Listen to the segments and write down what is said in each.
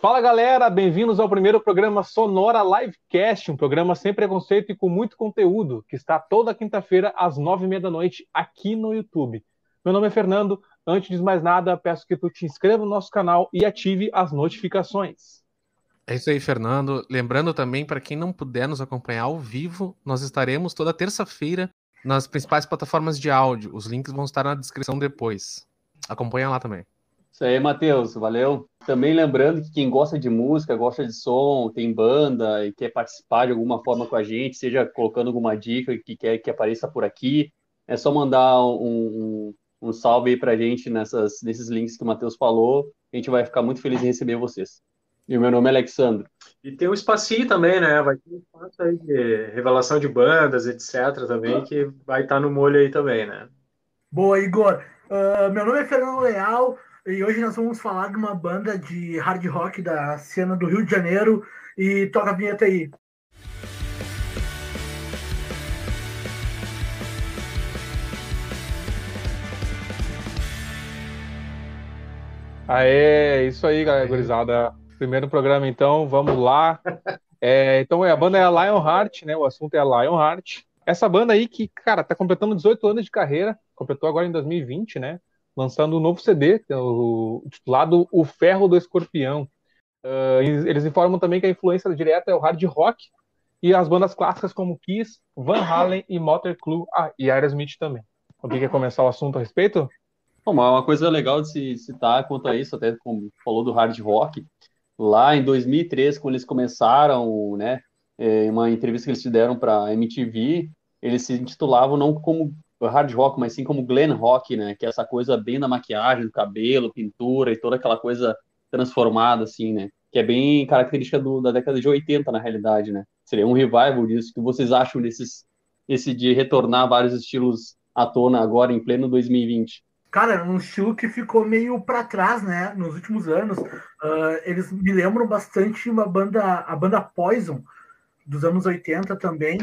Fala galera, bem-vindos ao primeiro programa Sonora Livecast, um programa sem preconceito e com muito conteúdo, que está toda quinta-feira às nove e meia da noite aqui no YouTube. Meu nome é Fernando, antes de mais nada, peço que tu te inscreva no nosso canal e ative as notificações. É isso aí, Fernando. Lembrando também, para quem não puder nos acompanhar ao vivo, nós estaremos toda terça-feira nas principais plataformas de áudio. Os links vão estar na descrição depois. Acompanha lá também. Isso aí, Matheus, valeu. Também lembrando que quem gosta de música, gosta de som, tem banda e quer participar de alguma forma com a gente, seja colocando alguma dica que quer que apareça por aqui, é só mandar um, um, um salve aí pra gente nessas, nesses links que o Matheus falou. A gente vai ficar muito feliz em receber vocês. E o meu nome é Alexandre. E tem um espacinho também, né? Vai ter um espaço aí de revelação de bandas, etc. também, que vai estar no molho aí também, né? Boa, Igor. Uh, meu nome é Fernando Leal. E hoje nós vamos falar de uma banda de hard rock da cena do Rio de Janeiro. E toca a vinheta aí. Aê, isso aí, galera, gurizada. Primeiro programa, então, vamos lá. É, então, é, a banda é a Lionheart, né? O assunto é a Lionheart. Essa banda aí que, cara, tá completando 18 anos de carreira, completou agora em 2020, né? Lançando um novo CD, é titulado O Ferro do Escorpião. Uh, eles informam também que a influência direta é o hard rock e as bandas clássicas como Kiss, Van Halen e Motley ah, e Aerosmith também. Alguém quer começar o assunto a respeito? Bom, uma coisa legal de se citar quanto a isso, até como falou do hard rock, lá em 2003, quando eles começaram, né, é, uma entrevista que eles fizeram para a MTV, eles se intitulavam não como hard rock, mas sim como glam rock, né? Que é essa coisa bem da maquiagem, do cabelo, pintura e toda aquela coisa transformada, assim, né? Que é bem característica do, da década de 80, na realidade, né? Seria um revival disso. Que vocês acham desses, esse de retornar vários estilos à tona agora, em pleno 2020? Cara, um estilo que ficou meio para trás, né? Nos últimos anos. Uh, eles me lembram bastante uma banda, a banda Poison, dos anos 80 também,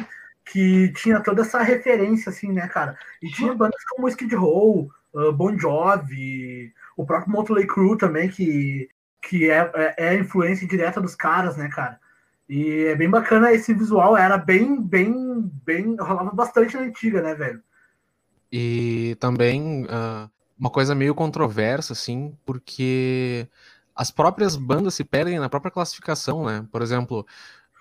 que tinha toda essa referência, assim, né, cara? E tinha bandas como Skid Row, uh, Bon Jovi, o próprio Motley Crue também, que, que é, é, é, influência direta dos caras, né, cara? E é bem bacana esse visual, era bem, bem, bem, rolava bastante na antiga, né, velho? E também uh, uma coisa meio controversa, assim, porque as próprias bandas se perdem na própria classificação, né? Por exemplo,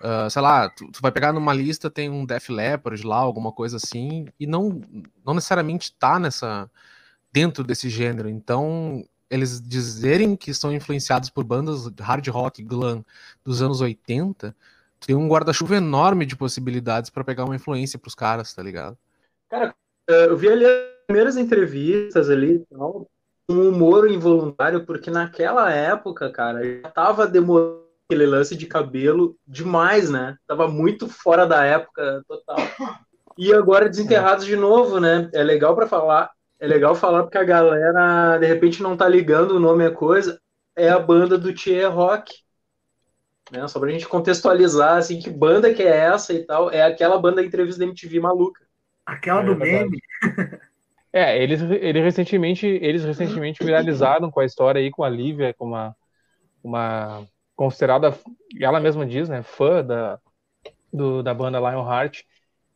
Uh, sei lá, tu, tu, vai pegar numa lista, tem um Def Leppard lá, alguma coisa assim, e não, não necessariamente tá nessa dentro desse gênero. Então, eles dizerem que são influenciados por bandas hard rock, glam dos anos 80, tem um guarda-chuva enorme de possibilidades para pegar uma influência pros caras, tá ligado? Cara, eu vi ali as primeiras entrevistas ali um humor involuntário, porque naquela época, cara, já tava demorando aquele lance de cabelo demais, né? Tava muito fora da época total. E agora desenterrados de novo, né? É legal para falar, é legal falar porque a galera de repente não tá ligando o nome a coisa. É a banda do Thier Rock. Né? Só pra gente contextualizar assim que banda que é essa e tal, é aquela banda da entrevista da MTV maluca. Aquela é, do meme. É, eles, eles recentemente, eles recentemente viralizaram com a história aí com a Lívia, com uma uma considerada, ela mesma diz, né, fã da, do, da banda Lionheart,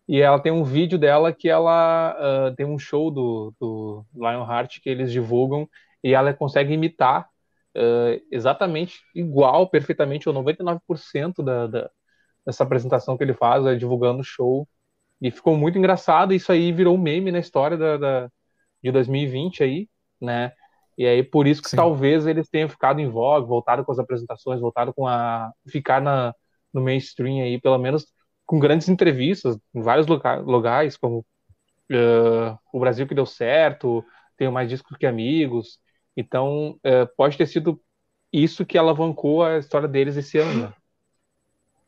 e ela tem um vídeo dela que ela uh, tem um show do, do Lionheart que eles divulgam e ela consegue imitar uh, exatamente igual, perfeitamente, ou 99% da, da, dessa apresentação que ele faz, uh, divulgando o show. E ficou muito engraçado, isso aí virou um meme na história da, da de 2020 aí, né? E aí, por isso que Sim. talvez eles tenham ficado em voga, voltado com as apresentações, voltado com a. ficar na, no mainstream aí, pelo menos com grandes entrevistas em vários lugares, como uh, O Brasil que deu certo, Tenho Mais Discos que Amigos. Então, uh, pode ter sido isso que alavancou a história deles esse ano. Né?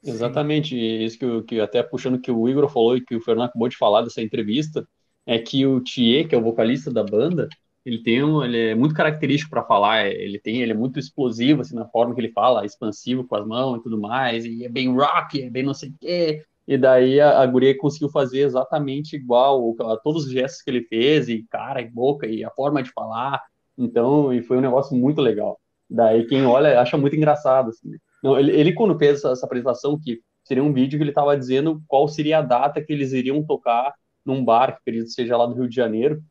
Exatamente, isso que, que até puxando que o Igor falou e que o Fernando acabou de falar dessa entrevista, é que o Thier, que é o vocalista da banda, ele tem um, ele é muito característico para falar, ele tem, ele é muito explosivo assim na forma que ele fala, expansivo com as mãos e tudo mais, e é bem rock, é bem não sei o quê. E daí a, a guria conseguiu fazer exatamente igual todos os gestos que ele fez, e cara, e boca, e a forma de falar. Então, e foi um negócio muito legal. Daí quem olha acha muito engraçado. Assim. Não, ele, ele, quando fez essa, essa, apresentação, que seria um vídeo que ele estava dizendo qual seria a data que eles iriam tocar num bar, que seja lá do Rio de Janeiro,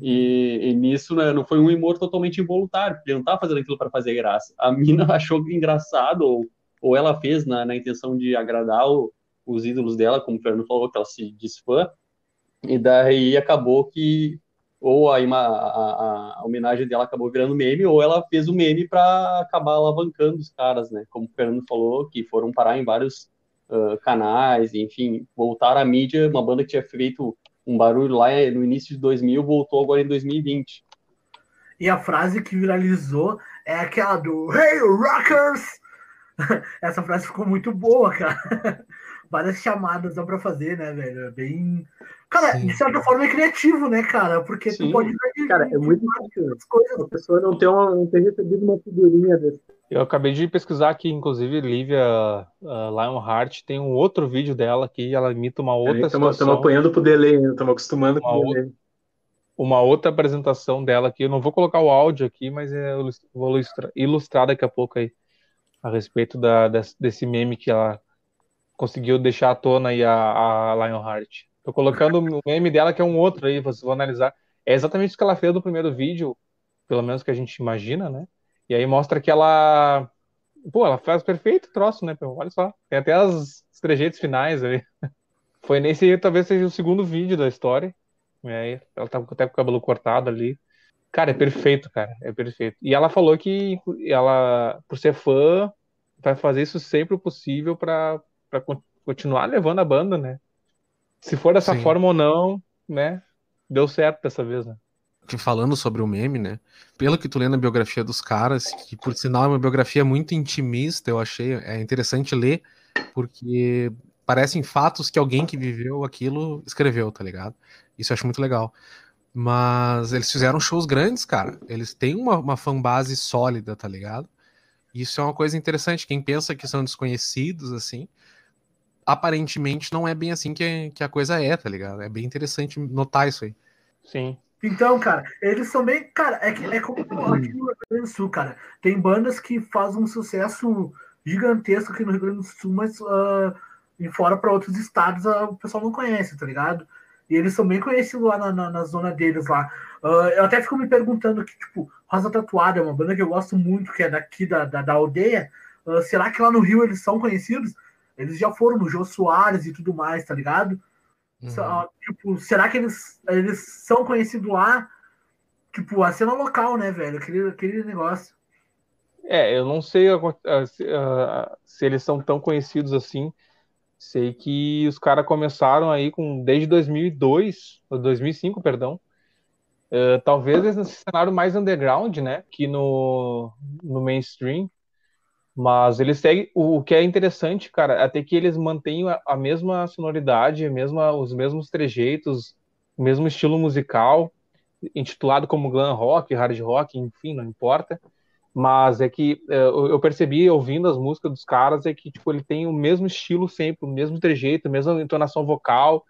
e, e nisso né, não foi um humor totalmente involuntário, porque ele não estava fazendo aquilo para fazer graça. A mina achou engraçado, ou, ou ela fez na, na intenção de agradar o, os ídolos dela, como o Fernando falou, que ela se diz fã, e daí acabou que ou a, a, a, homenagem dela acabou virando meme, ou ela fez o meme para acabar alavancando os caras, né? Como o Fernando falou, que foram parar em vários uh, canais, enfim, voltar à mídia, uma banda que tinha feito um barulho lá no início de 2000, voltou agora em 2020. E a frase que viralizou é aquela do Hey Rockers! Essa frase ficou muito boa, cara. Várias chamadas dá pra fazer, né, velho? É bem Cara, Sim. de certa forma é criativo, né, cara? Porque Sim. tu pode ver. Cara, é muito. Coisas. A pessoa não tem, uma, não tem recebido uma figurinha desse. Eu acabei de pesquisar aqui, inclusive, Lívia uh, Lionheart tem um outro vídeo dela que ela imita uma outra Estamos apanhando pro delay estamos acostumando com o delay. Uma outra apresentação dela aqui, eu não vou colocar o áudio aqui, mas eu vou ilustrar, ilustrar daqui a pouco aí a respeito da, desse meme que ela conseguiu deixar à tona aí a, a Lionheart. Tô colocando o meme dela, que é um outro aí, vocês vão analisar. É exatamente o que ela fez no primeiro vídeo, pelo menos que a gente imagina, né? E aí mostra que ela. Pô, ela faz perfeito troço, né? Olha só. Tem até as, os trejeitos finais aí. Foi nesse, talvez seja o segundo vídeo da história. E aí, ela tá até com o cabelo cortado ali. Cara, é perfeito, cara. É perfeito. E ela falou que ela, por ser fã, vai fazer isso sempre o possível para continuar levando a banda, né? Se for dessa Sim. forma ou não, né? Deu certo dessa vez, né? Falando sobre o meme, né? Pelo que tu lê na biografia dos caras, que por sinal é uma biografia muito intimista, eu achei é interessante ler, porque parecem fatos que alguém que viveu aquilo escreveu, tá ligado? Isso eu acho muito legal. Mas eles fizeram shows grandes, cara. Eles têm uma, uma fanbase sólida, tá ligado? Isso é uma coisa interessante. Quem pensa que são desconhecidos, assim, aparentemente não é bem assim que, que a coisa é, tá ligado? É bem interessante notar isso aí. Sim. Então, cara, eles são bem. Cara, é, é como aqui no Rio Grande do Sul, cara. Tem bandas que fazem um sucesso gigantesco aqui no Rio Grande do Sul, mas uh, fora para outros estados uh, o pessoal não conhece, tá ligado? E eles são bem conhecidos lá na, na, na zona deles lá. Uh, eu até fico me perguntando que, tipo, Rosa Tatuada é uma banda que eu gosto muito, que é daqui da, da, da aldeia. Uh, será que lá no Rio eles são conhecidos? Eles já foram no Jô Soares e tudo mais, tá ligado? Uhum. Tipo, será que eles, eles são conhecidos lá? Tipo, a cena local, né, velho? Aquele, aquele negócio. É, eu não sei se eles são tão conhecidos assim. Sei que os caras começaram aí com desde 2002, 2005, perdão. Uh, talvez nesse cenário mais underground, né? Que no, no mainstream. Mas eles seguem. O, que é interessante, cara, é até que eles mantêm a, a mesma sonoridade, a mesma, os mesmos trejeitos, o mesmo estilo musical, intitulado como glam rock, hard rock, enfim, não importa. Mas é que é, eu percebi ouvindo as músicas dos caras é que tipo ele tem o mesmo estilo sempre, o mesmo trejeito, a mesma entonação vocal,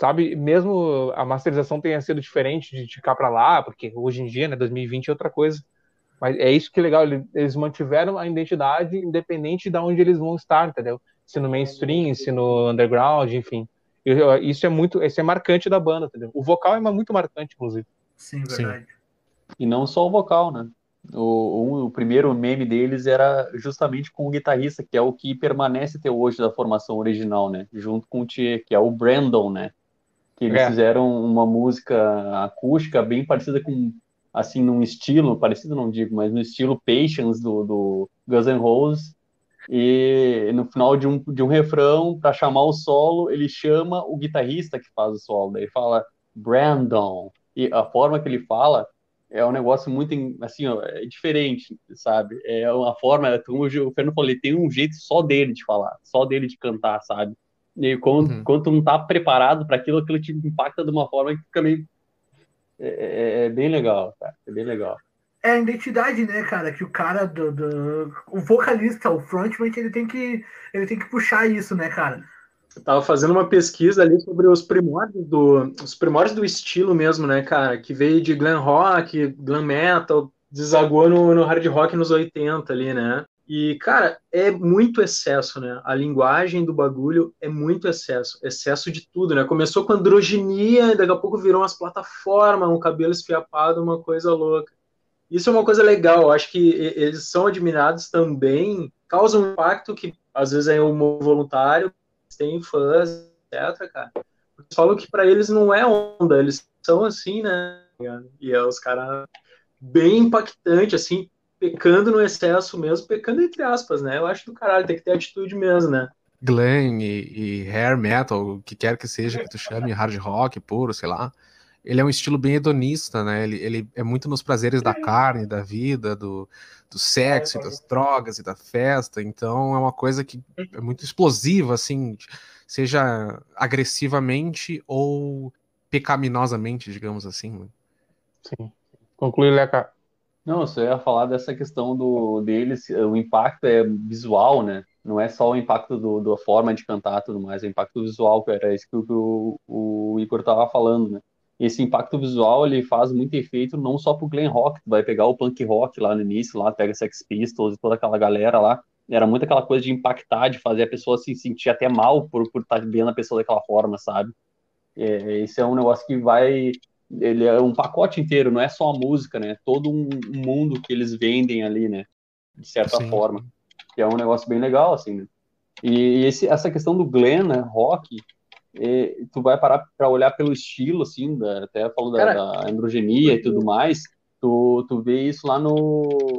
sabe? Mesmo a masterização tenha sido diferente de, de cá para lá, porque hoje em dia, né, 2020 é outra coisa. Mas é isso que é legal, eles mantiveram a identidade independente de onde eles vão estar, entendeu? Se no mainstream, se no underground, enfim. Isso é muito, isso é marcante da banda, entendeu? O vocal é muito marcante, inclusive. Sim, verdade. Sim. E não só o vocal, né? O, o, primeiro meme deles era justamente com o guitarrista, que é o que permanece até hoje da formação original, né? Junto com o Tchê, que é o Brandon, né? Que eles é. fizeram uma música acústica bem parecida com assim, num estilo, parecido não digo, mas no estilo Patience do, do Guns N' Roses, e no final de um, de um refrão, para chamar o solo, ele chama o guitarrista que faz o solo, daí fala Brandon, e a forma que ele fala é um negócio muito, assim, ó, é diferente, sabe? É uma forma, como o Fernando falou, ele tem um jeito só dele de falar, só dele de cantar, sabe? E quando, uhum. quando tu não tá preparado para aquilo, aquilo te impacta de uma forma que fica meio é, é, é, bem legal, cara. É bem legal. É a identidade, né, cara? Que o cara do, do, o vocalista, o frontman, ele tem que ele tem que puxar isso, né, cara? Eu tava fazendo uma pesquisa ali sobre os primórdios do os primórdios do estilo mesmo, né, cara? Que veio de glam rock, glam metal, desagou no, no hard rock nos 80 ali, né? E, cara, é muito excesso, né? A linguagem do bagulho é muito excesso. Excesso de tudo, né? Começou com androginia, daqui a pouco virou umas plataformas, um cabelo esfiapado, uma coisa louca. Isso é uma coisa legal. Acho que eles são admirados também, causam um impacto que às vezes é um voluntário, tem fãs, etc, cara. Eles falam que para eles não é onda, eles são assim, né? E é os caras bem impactante, assim, pecando no excesso mesmo, pecando entre aspas, né? Eu acho do caralho, tem que ter atitude mesmo, né? Glam e, e hair metal, o que quer que seja que tu chame, hard rock puro, sei lá. Ele é um estilo bem hedonista, né? Ele, ele é muito nos prazeres da carne, da vida, do, do sexo, das drogas e da festa. Então é uma coisa que é muito explosiva, assim, seja agressivamente ou pecaminosamente, digamos assim. Né? Sim. Conclui, Leca. Não, eu só ia falar dessa questão do deles, o impacto é visual, né? Não é só o impacto do, da forma de cantar tudo mais, é o impacto visual, que era isso que o, o, Igor tava falando, né? Esse impacto visual, ele faz muito efeito não só pro glam rock, tu vai pegar o punk rock lá no início, lá pega Sex Pistols e toda aquela galera lá, era muito aquela coisa de impactar, de fazer a pessoa se sentir até mal por por estar tá vendo a pessoa daquela forma, sabe? É, esse é um negócio que vai ele é um pacote inteiro, não é só a música, né? Todo um mundo que eles vendem ali, né? De certa Sim. forma. Que é um negócio bem legal, assim, né? E esse, essa questão do Glenn, né? Rock, é, tu vai parar para olhar pelo estilo, assim, da, até falou da, da, androgenia e tudo mais, tu, tu vê isso lá no,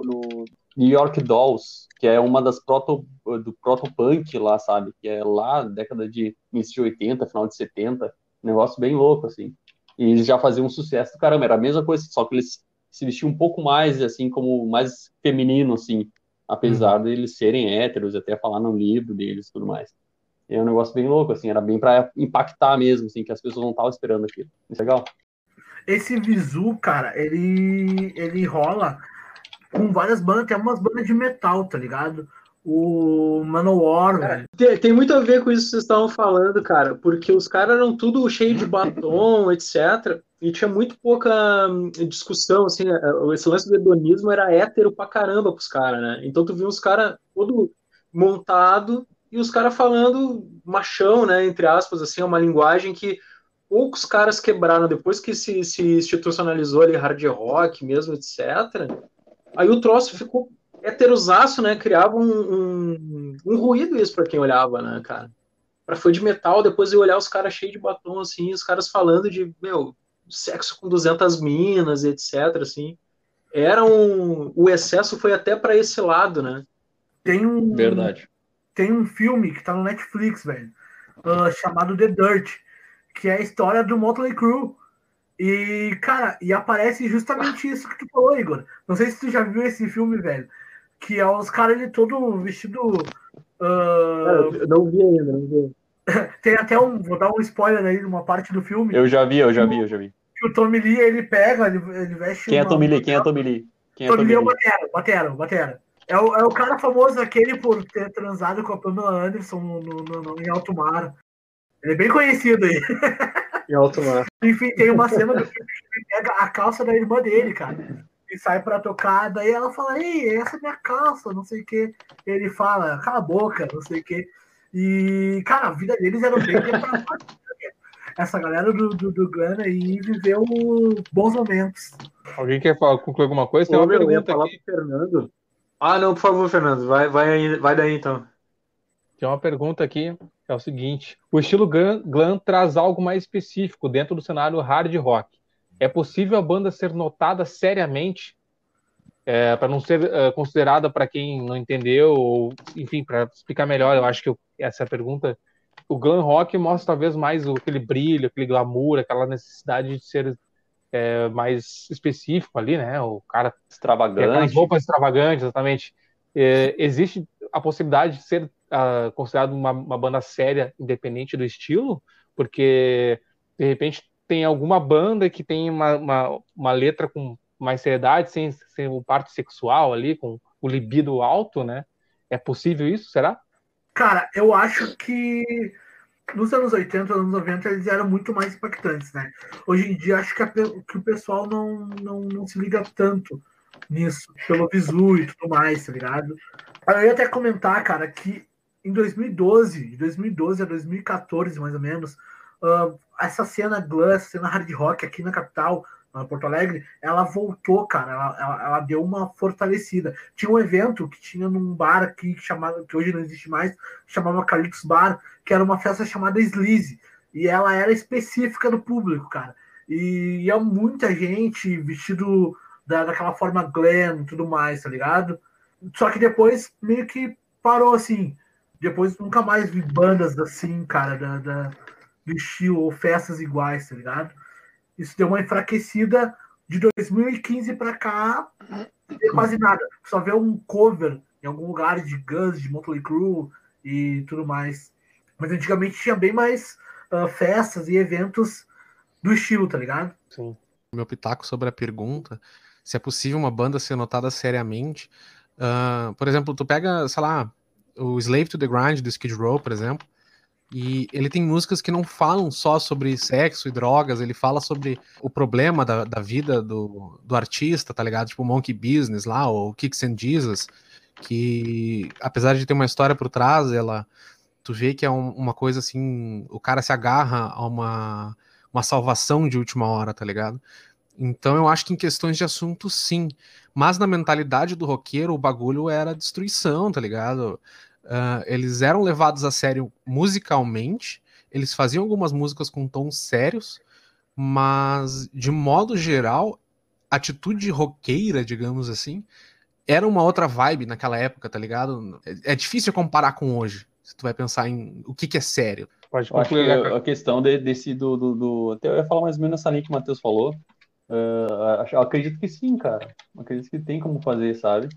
no New York Dolls, que é uma das proto, do proto-punk lá, sabe? Que é lá, década de início de 80, final de 70, negócio bem louco, assim. E eles já faziam um sucesso do caramba, era a mesma coisa, só que eles se vestiam um pouco mais, assim, como mais feminino, assim, apesar uhum. de eles serem héteros, até falar no livro deles e tudo mais. é um negócio bem louco, assim, era bem para impactar mesmo, assim, que as pessoas não estavam esperando aquilo. Isso é legal. Esse visu, cara, ele, ele rola com várias bandas, tem umas bandas de metal, tá ligado? O Manowar, velho. Tem, tem, muito a ver com isso que vocês estavam falando, cara, porque os caras eram tudo cheio de batom, etc. E tinha muito pouca hum, discussão, assim, é, esse lance do hedonismo era hétero pra caramba pros caras, né? Então tu viu os caras todo montado e os caras falando machão, né, entre aspas, assim, é uma linguagem que poucos caras quebraram depois que se, se institucionalizou ali hard rock mesmo, etc. Aí o troço ficou heterosaço, né? Criava um, um, um ruído isso para quem olhava, né, cara? Pra foi de metal, depois eu olhar os caras cheios de batom, assim, os caras falando de, meu, sexo com 200 minas, etc, assim. Era um... O excesso foi até para esse lado, né? Tem um... Verdade. Tem um filme que tá no Netflix, velho, uh, chamado The Dirt, que é a história do Motley Crue. E, cara, e aparece justamente isso que tu falou, Igor. Não sei se tu já viu esse filme, velho que é os caras ele todo vestido. Uh... não vi ainda, não vi. Tem até um. Vou dar um spoiler aí numa parte do filme. Eu já vi, eu já vi, eu já vi. Que o Tommy Lee ele pega, ele, ele veste. Quem é Tommy Lee? Quem é Tommy Lee? Quem é Tommy, Lee é o Batera, Batera, Batera. É o, é o cara famoso aquele por ter transado com a Pamela Anderson no, no, no, em alto mar. Ele é bem conhecido aí. Em alto mar. Enfim, tem uma cena do filme que ele pega a calça da irmã dele, cara e sai pra tocar, daí ela fala, ei, essa é minha calça, não sei o que. Ele fala, cala a boca, não sei o que. E, cara, a vida deles era bem Essa galera do, do, do Gun aí viveu bons momentos. Alguém quer falar, concluir alguma coisa? Tem uma pergunta falar aqui. Pro Fernando. Ah, não, por favor, Fernando, vai, vai, vai daí então. Tem uma pergunta aqui, é o seguinte: o estilo glam traz algo mais específico dentro do cenário hard rock é possível a banda ser notada seriamente é, para não ser uh, considerada para quem não entendeu, ou enfim, para explicar melhor, eu acho que eu, essa é pergunta. O glam rock mostra talvez mais o, aquele brilho, aquele glamour, aquela necessidade de ser é, mais específico ali, né? O cara extravagante, roupas extravagantes, exatamente. É, existe a possibilidade de ser uh, considerado uma, uma banda séria, independente do estilo, porque de repente tem alguma banda que tem uma, uma, uma letra com mais seriedade, sem, sem o parte sexual ali, com o libido alto, né? É possível isso, será? Cara, eu acho que nos anos 80, anos 90, eles eram muito mais impactantes, né? Hoje em dia, acho que, a, que o pessoal não, não, não se liga tanto nisso, pelo visu e tudo mais, tá ligado? Eu ia até comentar, cara, que em 2012, de 2012 a 2014, mais ou menos, uh, essa cena glam, cena hard rock aqui na capital, Porto Alegre, ela voltou, cara, ela, ela, ela, deu uma fortalecida. Tinha um evento que tinha num bar aqui, que, chamava, que hoje não existe mais, chamava Calypso Bar, que era uma festa chamada Sleaze, e ela era específica do público, cara. E ia muita gente vestido da, daquela forma glam e tudo mais, tá ligado? Só que depois meio que parou assim. Depois nunca mais vi bandas assim, cara, da, da, do estilo ou festas iguais, tá ligado? Isso deu uma enfraquecida de 2015 para cá, quase nada. Só vê um cover em algum lugar de Guns, de Motley Crue e tudo mais. Mas antigamente tinha bem mais uh, festas e eventos do estilo, tá ligado? Sim. Meu pitaco sobre a pergunta, se é possível uma banda ser notada seriamente. Uh, por exemplo, tu pega, sei lá, o Slave to the Grind do Skid Row, por exemplo, e ele tem músicas que não falam só sobre sexo e drogas, ele fala sobre o problema da, da vida do, do artista, tá ligado? Tipo Monkey Business lá, ou Kicks and Jesus, que apesar de ter uma história por trás, ela tu vê que é um, uma coisa assim, o cara se agarra a uma, uma salvação de última hora, tá ligado? Então eu acho que em questões de assunto, sim. Mas na mentalidade do roqueiro, o bagulho era destruição, tá ligado? Uh, eles eram levados a sério musicalmente, eles faziam algumas músicas com tons sérios, mas de modo geral, atitude roqueira, digamos assim, era uma outra vibe naquela época, tá ligado? É, é difícil comparar com hoje, se tu vai pensar em o que, que é sério. Pode concluir, que a questão de, desse do, do, do, Até eu ia falar mais ou menos nessa linha que o Matheus falou. Uh, acredito que sim, cara. Acredito que tem como fazer, sabe?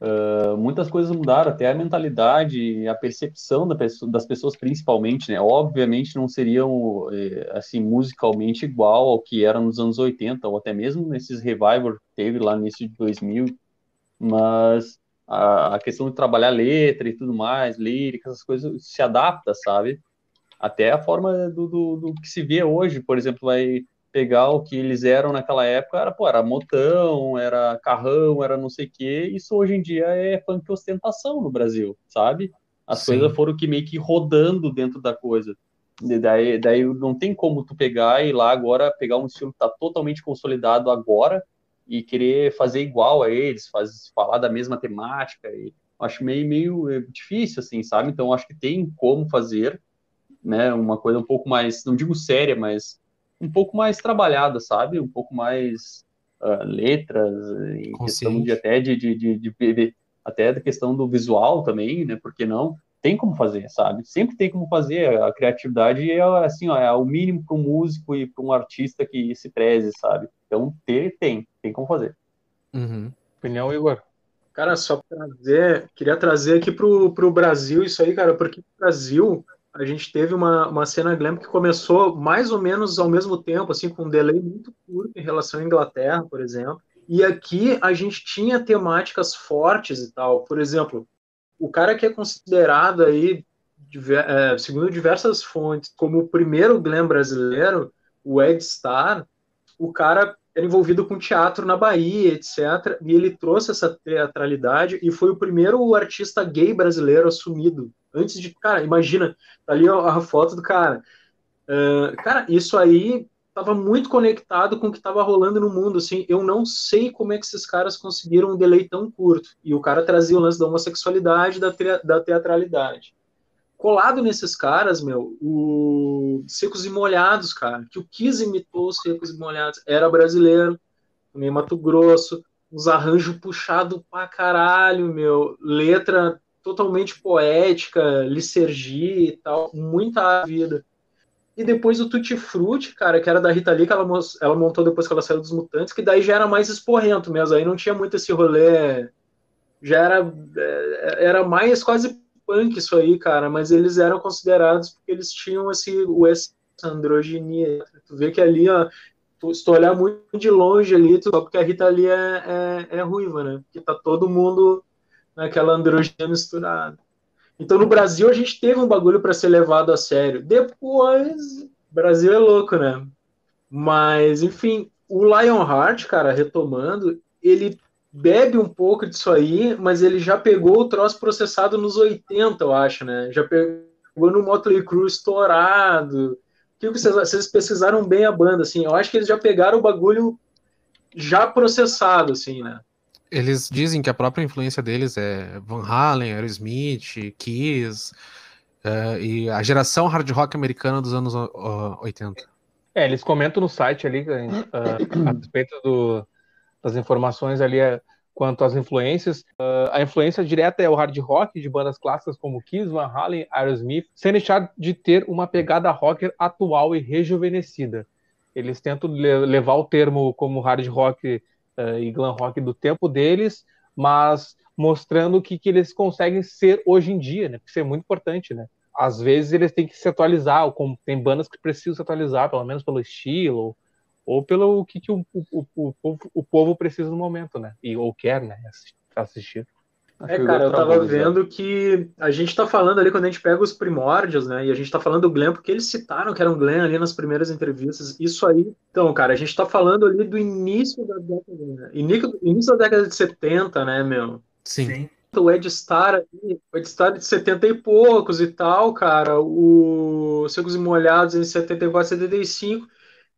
Uh, muitas coisas mudaram, até a mentalidade, a percepção da pessoa, das pessoas principalmente, né? Obviamente não seriam, eh, assim, musicalmente igual ao que era nos anos 80, ou até mesmo nesses revival que teve lá no início de 2000, mas a, a questão de trabalhar letra e tudo mais, lírica, essas coisas, se adapta, sabe? Até a forma do, do, do que se vê hoje, por exemplo, vai pegar o que eles eram naquela época, era, pô, era motão, era carrão, era não sei o quê, isso hoje em dia é funk ostentação no Brasil, sabe? As Sim. coisas foram que meio que rodando dentro da coisa. E daí, daí não tem como tu pegar e ir lá agora, pegar um estilo que tá totalmente consolidado agora e querer fazer igual a eles, faz, falar da mesma temática, e acho meio, meio é, difícil, assim, sabe? Então acho que tem como fazer, né, uma coisa um pouco mais, não digo séria, mas um pouco mais trabalhada, sabe? Um pouco mais uh, letras, em questão de até de, de, de, de, até da questão do visual também, né? Porque não? Tem como fazer, sabe? Sempre tem como fazer. A criatividade é assim, ó, é o mínimo para um músico e para um artista que se preze, sabe? Então ter, tem, tem como fazer. Uhum. Opinião, Igor? Cara, só trazer, queria trazer aqui pro, pro Brasil isso aí, cara, porque o Brasil a gente teve uma, uma cena glam que começou mais ou menos ao mesmo tempo, assim, com um delay muito curto em relação à Inglaterra, por exemplo. E aqui a gente tinha temáticas fortes e tal. Por exemplo, o cara que é considerado aí, é, segundo diversas fontes, como o primeiro glam brasileiro, o Ed Star, o cara era envolvido com teatro na Bahia, etc. E ele trouxe essa teatralidade e foi o primeiro artista gay brasileiro assumido. Antes de, cara, imagina, tá ali a, foto do cara. Uh, cara, isso aí estava muito conectado com o que estava rolando no mundo. Assim, eu não sei como é que esses caras conseguiram um delay tão curto. E o cara trazia o lance da homossexualidade, da, da teatralidade colado nesses caras, meu, o Secos e Molhados, cara, que o Kiss imitou os Secos e Molhados, era brasileiro, também Mato Grosso, uns arranjos puxado pra caralho, meu, letra totalmente poética, licergia e tal, muita vida. E depois o Tutti Frutti, cara, que era da Rita Lee, que ela, ela montou depois que ela saiu dos Mutantes, que daí já era mais esporrento mesmo, aí não tinha muito esse rolê, já era, é, era mais quase punk isso aí, cara, mas eles eram considerados porque eles tinham esse, essa androginia. Tu vê que ali, ó, tu, se tu olhar muito de longe ali, tu, só porque a Rita ali é, é, é ruiva, né? Porque tá todo mundo naquela androginia misturada. Então no Brasil a gente teve um bagulho para ser levado a sério. Depois, Brasil é louco, né? Mas, enfim, o Lionheart, cara, retomando, ele bebe um pouco disso aí, mas ele já pegou o troço processado nos 80, eu acho, né? Já pegou no Motley Crue estourado. O que vocês, vocês pesquisaram bem a banda, assim? Eu acho que eles já pegaram o bagulho já processado, assim, né? Eles dizem que a própria influência deles é Van Halen, Aerosmith, Kiss uh, e a geração hard rock americana dos anos uh, 80. É, eles comentam no site ali uh, a respeito do, das informações ali uh, quanto às influências. Uh, a influência direta é o hard rock de bandas clássicas como Kiss, Van Halen, Aerosmith, sem deixar de ter uma pegada rocker atual e rejuvenescida. Eles tentam levar o termo como hard rock uh, e glam rock do tempo deles, mas mostrando o que, que eles conseguem ser hoje em dia, né? Porque isso é muito importante, né? Às vezes eles têm que se atualizar, ou como tem bandas que precisam se atualizar, pelo menos pelo estilo, ou, pelo que, que o, o, o, o, o povo precisa no momento, né? E, ou quer, né? Assistir. É, cara, eu tava vendo que a gente tá falando ali, quando a gente pega os primórdios, né, e a gente tá falando do Glenn, porque eles citaram que era um Glenn ali nas primeiras entrevistas, isso aí, então, cara, a gente tá falando ali do início da década, né, início, início da década de 70, né, meu? Sim. O Ed Star, o Ed Star de 70 e poucos e tal, cara, o Secos e Molhados em 74, 75,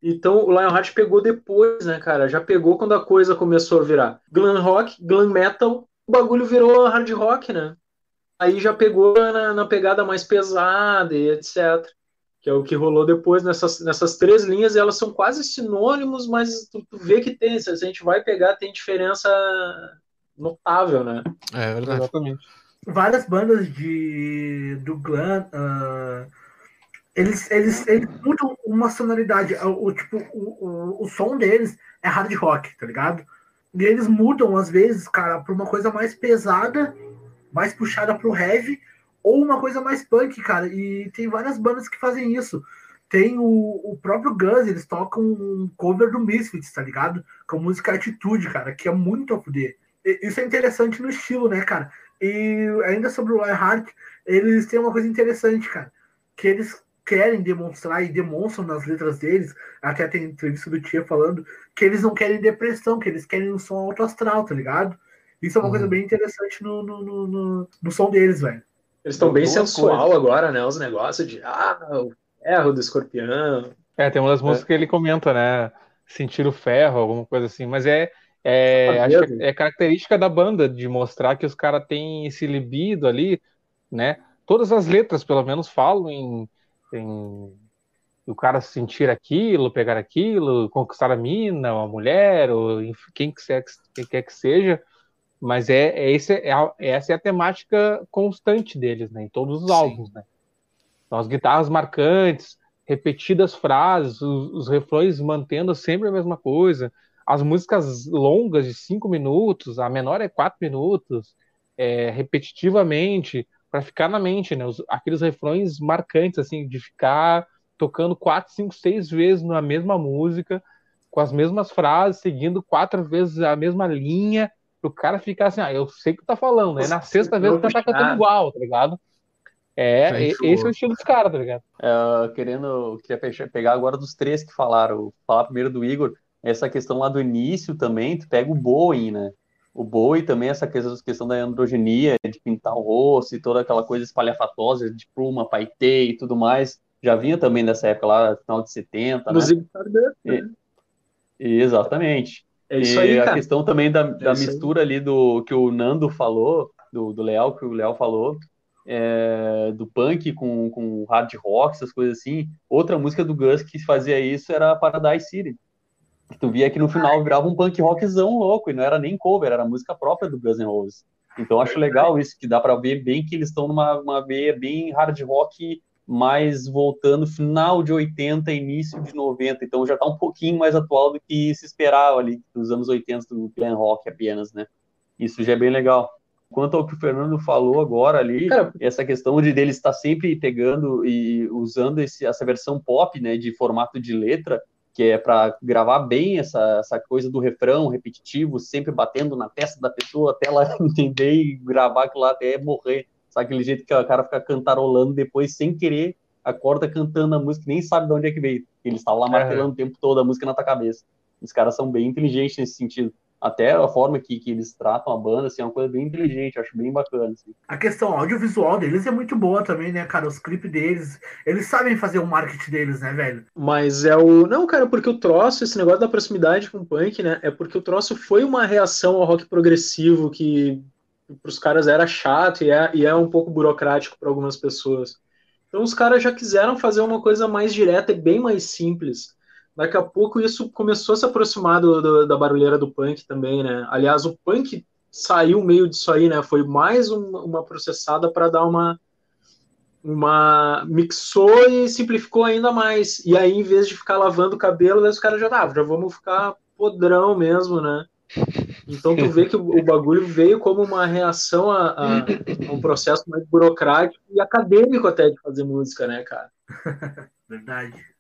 então o Lionheart pegou depois, né, cara? Já pegou quando a coisa começou a virar glam rock, glam metal o bagulho virou hard rock, né? Aí já pegou na, na pegada mais pesada e etc. Que é o que rolou depois nessas, nessas três linhas, e elas são quase sinônimos, mas tu, tu vê que tem, se a gente vai pegar, tem diferença notável, né? É verdade. Exatamente. Várias bandas de, do glam, uh, eles, eles, eles mudam uma sonoridade. O, o tipo, o, o, o som deles é hard rock, tá ligado? E eles mudam, às vezes, cara, pra uma coisa mais pesada, mais puxada pro heavy, ou uma coisa mais punk, cara. E tem várias bandas que fazem isso. Tem o, o próprio Guns, eles tocam um cover do Misfits, tá ligado? Com a música Atitude, cara, que é muito a fuder. Isso é interessante no estilo, né, cara? E ainda sobre o Lionheart, eles têm uma coisa interessante, cara. Que eles querem demonstrar e demonstram nas letras deles, até tem entrevista do Tia falando, que eles não querem depressão, que eles querem um som alto astral, tá ligado? Isso é uma uhum. coisa bem interessante no, no, no, no, no som deles, velho. Eles estão bem sensual coisas. agora, né? Os negócios de ah, o ferro do escorpião. É, tem uma das músicas é. que ele comenta, né? Sentir o ferro, alguma coisa assim, mas é. É, acho que é característica da banda de mostrar que os caras têm esse libido ali, né? Todas as letras, pelo menos, falam em tem o cara sentir aquilo, pegar aquilo, conquistar a mina, a mulher, ou quem, quer, quem quer que seja, mas é, é, esse, é, essa é a temática constante deles, né, em todos os Sim. álbuns, né. Então, as guitarras marcantes, repetidas frases, os, os, refrões mantendo sempre a mesma coisa, as músicas longas de cinco minutos, a menor é quatro minutos, é, repetitivamente, para ficar na mente, né? Os, aqueles refrões marcantes, assim, de ficar tocando quatro, cinco, seis vezes na mesma música, com as mesmas frases, seguindo quatro vezes a mesma linha, o cara ficar assim, ah, eu sei o que tá falando, né? Na sexta vez o cara tá cantando igual, tá ligado? É, esse é o estilo dos caras, tá ligado? É, querendo, queria pegar agora dos três que falaram, falar primeiro do Igor, essa questão lá do início também, tu pega o Boeing, né? O boi também, essa questão da androgenia, de pintar o rosto e toda aquela coisa espalhafatosa de pluma, paetê e tudo mais, já vinha também dessa época lá, final de 70, Inclusive, né? E, exatamente. É isso aí, a questão também da, é da mistura aí. ali do que o Nando falou, do, do Leal, que o Leal falou, é, do punk com, com hard rock, essas coisas assim. Outra música do Gus que fazia isso era Paradise City tu via que no final virava um punk rockzão louco, e não era nem cover, era música própria do Guns N' Roses. Então acho legal isso, que dá para ver bem que eles estão numa uma veia bem hard rock, mais voltando final de 80, início de 90, então já tá um pouquinho mais atual do que se esperava ali dos anos 80 do glam rock apenas, né? Isso já é bem legal. Quanto ao que o Fernando falou agora ali, Cara, essa questão de dele estar sempre pegando e usando esse, essa versão pop, né, de formato de letra, que é para gravar bem essa, essa coisa do refrão repetitivo, sempre batendo na testa da pessoa até ela entender e gravar aquilo lá até morrer. Sabe aquele jeito que o cara fica cantarolando depois sem querer, acorda cantando a música, nem sabe de onde é que veio. Eles estavam lá martelando é. o tempo todo a música na tua cabeça. Os caras são bem inteligentes nesse sentido. Até a forma que, que eles tratam a banda, assim, é uma coisa bem inteligente, acho bem bacana. Assim. A questão audiovisual deles é muito boa também, né, cara? Os clipes deles, eles sabem fazer o marketing deles, né, velho? Mas é o. Não, cara, porque o troço, esse negócio da proximidade com o punk, né? É porque o troço foi uma reação ao rock progressivo que para os caras era chato e é, e é um pouco burocrático para algumas pessoas. Então os caras já quiseram fazer uma coisa mais direta e bem mais simples. Daqui a pouco isso começou a se aproximar do, do, da barulheira do punk também, né? Aliás, o punk saiu meio disso aí, né? Foi mais uma, uma processada para dar uma uma mixou e simplificou ainda mais. E aí, em vez de ficar lavando o cabelo, os caras já, ah, já vamos ficar podrão mesmo, né? Então tu vê que o, o bagulho veio como uma reação a, a, a, um processo mais burocrático e acadêmico até de fazer música, né, cara? Verdade.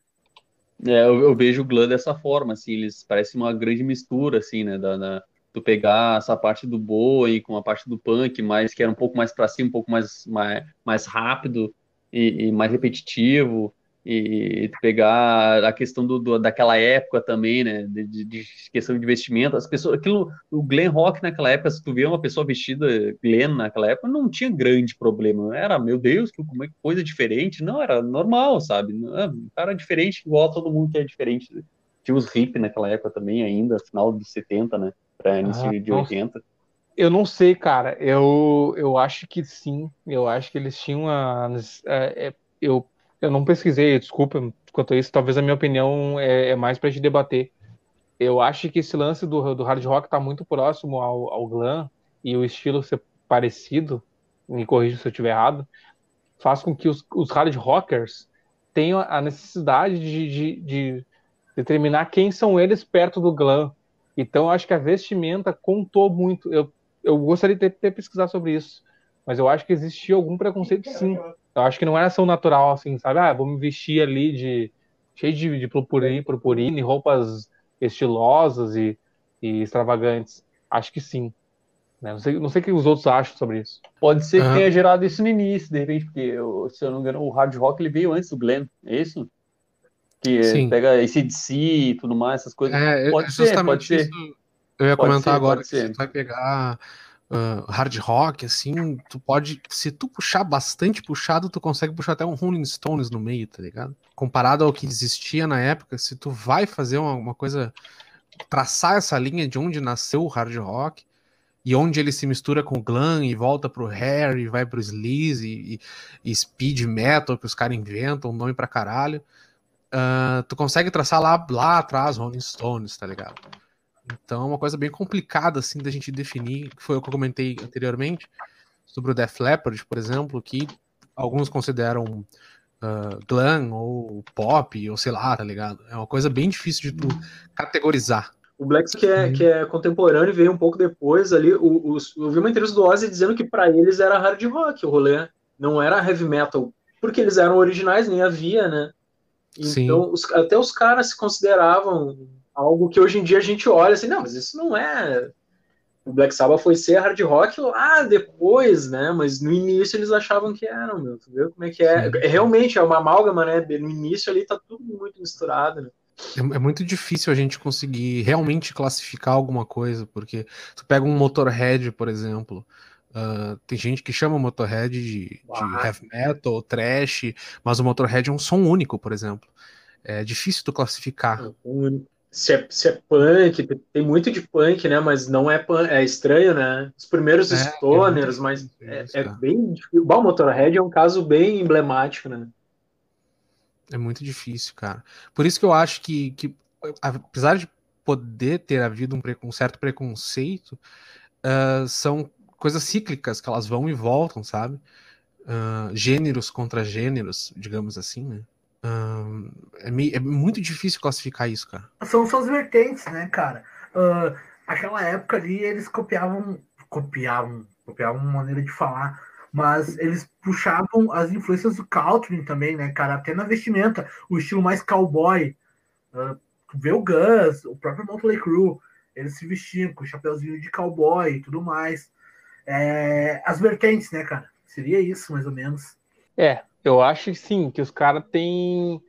É, eu, eu, vejo o Glam dessa forma, assim, eles parecem uma grande mistura, assim, né, da, da, tu pegar essa parte do boi com a parte do punk, mas que era um pouco mais para cima, um pouco mais, mais, mais rápido e, e mais repetitivo, e pegar a questão do, do, daquela época também, né, de, de, questão de vestimento, as pessoas, aquilo, o glam rock naquela época, se tu vê uma pessoa vestida glam naquela época, não tinha grande problema, era, meu Deus, que coisa diferente, não, era normal, sabe, um cara diferente, igual todo mundo que é diferente, tinha os hip naquela época também ainda, final dos 70, né, para início ah, de nossa. 80. Eu não sei, cara, eu, eu acho que sim, eu acho que eles tinham as, é, é, eu eu não pesquisei, desculpa quanto a isso. Talvez a minha opinião é, é mais para gente debater. Eu acho que esse lance do, do hard rock está muito próximo ao, ao glam e o estilo ser parecido, me corrija se eu estiver errado, faz com que os, os hard rockers tenham a necessidade de, de, de determinar quem são eles perto do glam. Então, eu acho que a vestimenta contou muito. Eu, eu gostaria de ter, ter pesquisado sobre isso, mas eu acho que existia algum preconceito, sim, eu acho que não era tão natural assim, sabe? Ah, vou me vestir ali de cheio de, de purpurina, purpurina e roupas estilosas e, e extravagantes. Acho que sim. Né? Não, sei, não sei o que os outros acham sobre isso. Pode ser que tenha gerado isso no início, de repente, porque, se eu não me engano, o hard rock ele veio antes do Glenn, é isso? Que Sim. pega esse de si e tudo mais, essas coisas. É, pode ser, pode ser. Eu ia pode comentar ser, agora, você vai pegar uh, hard rock, assim, tu pode, se tu puxar bastante puxado, tu consegue puxar até um Rolling Stones no meio, tá ligado? Comparado ao que existia na época, se tu vai fazer uma, uma coisa, traçar essa linha de onde nasceu o hard rock, e onde ele se mistura com o glam e volta pro hair e vai pro sleaze e, e speed metal que os caras inventam, nome pra caralho. Uh, tu consegue traçar lá, lá atrás Rolling Stones, tá ligado? Então é uma coisa bem complicada assim da gente definir, que foi o que eu comentei anteriormente sobre o Def Leppard, por exemplo, que alguns consideram uh, glam ou pop, ou sei lá, tá ligado? É uma coisa bem difícil de tu categorizar. O Black que é, que é contemporâneo veio um pouco depois ali. O, o, eu vi uma entrevista do Ozzy dizendo que para eles era hard rock o rolê, não era heavy metal, porque eles eram originais, nem havia, né? Então, os, até os caras se consideravam algo que hoje em dia a gente olha assim, não, mas isso não é. O Black Sabbath foi ser hard rock lá depois, né? Mas no início eles achavam que eram, meu. Tu viu como é que é? é realmente é uma amálgama, né? No início ali tá tudo muito misturado, né? É, é muito difícil a gente conseguir realmente classificar alguma coisa, porque tu pega um Motorhead, por exemplo, uh, tem gente que chama o Motorhead de, de heavy metal, trash, mas o Motorhead é um som único, por exemplo. É difícil tu classificar. É único se é, se é punk, tem muito de punk, né? Mas não é punk, é estranho, né? Os primeiros é, stoners, é mas é, é, bem difícil. Bom, o Motorhead é um caso bem emblemático, né? É muito difícil, cara. Por isso que eu acho que, que apesar de poder ter havido um, um certo preconceito, uh, são coisas cíclicas que elas vão e voltam, sabe? Uh, gêneros contra gêneros, digamos assim, né? É, meio, é, muito difícil classificar isso, cara. São suas vertentes, né, cara? Uh, aquela época ali eles copiavam, copiavam, copiavam uma maneira de falar, mas eles puxavam as influências do country também, né, cara? Até na vestimenta, o estilo mais cowboy. Uh, vê o Gus, o próprio Motley Crue, eles se vestiam com chapeuzinho de cowboy e tudo mais. É, as vertentes, né, cara? Seria isso, mais ou menos. É, eu acho que sim, que os caras têm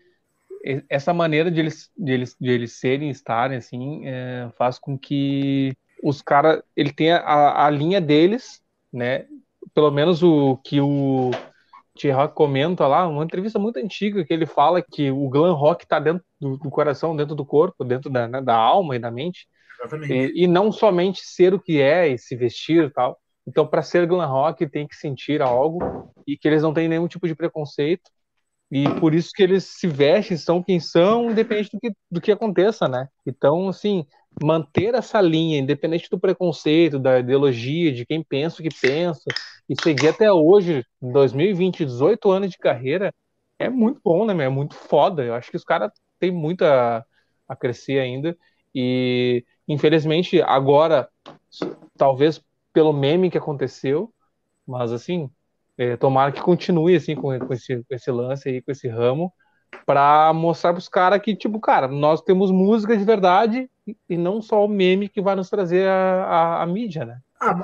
essa maneira de eles, de eles, de eles serem, estarem, assim, é, faz com que os caras, ele tem a, a linha deles, né? Pelo menos o que o T-Rock comenta lá, uma entrevista muito antiga que ele fala que o glam rock tá dentro do, do coração, dentro do corpo, dentro da, né, da alma e da mente. E, e, não somente ser o que é e se vestir e tal. Então, para ser glam rock, tem que sentir algo e que eles não têm nenhum tipo de preconceito. E por isso que eles se vestem, são quem são, independente do que, do que aconteça, né? Então, assim, manter essa linha, independente do preconceito, da ideologia, de quem pensa o que pensa, e seguir até hoje, em 2020, 18 anos de carreira, é muito bom, né? É muito foda. Eu acho que os caras têm muito a, a crescer ainda. E, infelizmente, agora, talvez pelo meme que aconteceu, mas assim, é, tomara que continue assim com, com, esse, com esse lance aí, com esse ramo, para mostrar para os caras que, tipo, cara, nós temos música de verdade e não só o meme que vai nos trazer a, a, a mídia, né?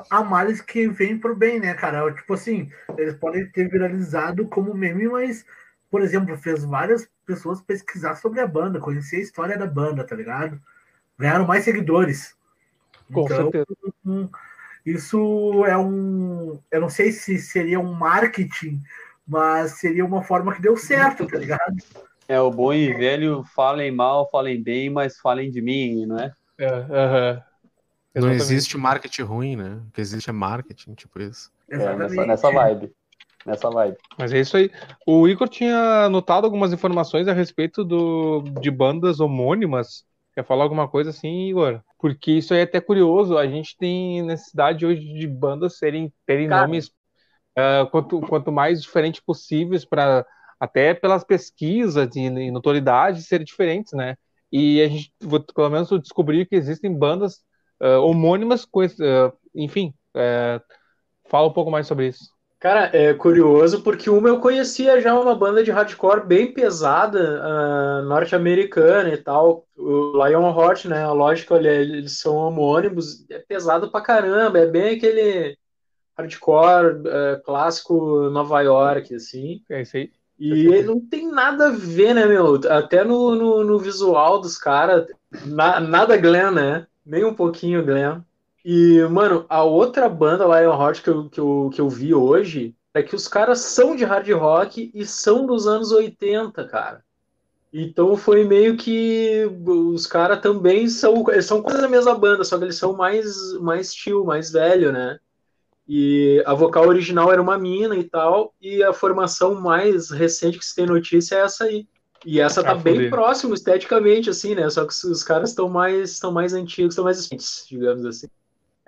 Há males que vem pro bem, né, cara? Tipo assim, eles podem ter viralizado como meme, mas, por exemplo, fez várias pessoas pesquisar sobre a banda, conhecer a história da banda, tá ligado? Ganharam mais seguidores. Com então, certeza. Isso é um. Eu não sei se seria um marketing, mas seria uma forma que deu certo, tá ligado? É o bom e velho, falem mal, falem bem, mas falem de mim, não é? É, uh -huh. Não existe marketing ruim, né? O que existe é marketing, tipo isso. É, nessa, nessa vibe. Nessa vibe. Mas é isso aí. O Igor tinha anotado algumas informações a respeito do, de bandas homônimas. Quer falar alguma coisa assim, Igor? Porque isso aí é até curioso. A gente tem necessidade hoje de bandas serem, terem Cara. nomes uh, quanto, quanto mais diferentes possíveis para até pelas pesquisas e, e notoriedade serem diferentes, né? E a gente, pelo menos, descobriu que existem bandas uh, homônimas com uh, enfim, uh, fala um pouco mais sobre isso. Cara, é curioso porque uma eu conhecia já uma banda de hardcore bem pesada, norte-americana e tal, o Lionheart, né? Lógico, eles são homônimos, é pesado pra caramba, é bem aquele hardcore clássico Nova York, assim. É isso aí. E não tem nada a ver, né, meu? Até no, no, no visual dos caras, na, nada Glenn, né? Nem um pouquinho Glenn. E, mano, a outra banda, Lionheart, que eu, que, eu, que eu vi hoje, é que os caras são de hard rock e são dos anos 80, cara. Então foi meio que os caras também são, eles são quase a mesma banda, só que eles são mais mais tio, mais velho, né? E a vocal original era uma mina e tal, e a formação mais recente que se tem notícia é essa aí. E essa tá ah, bem próximo esteticamente, assim, né? Só que os caras estão mais, estão mais antigos, estão mais recentes, digamos assim.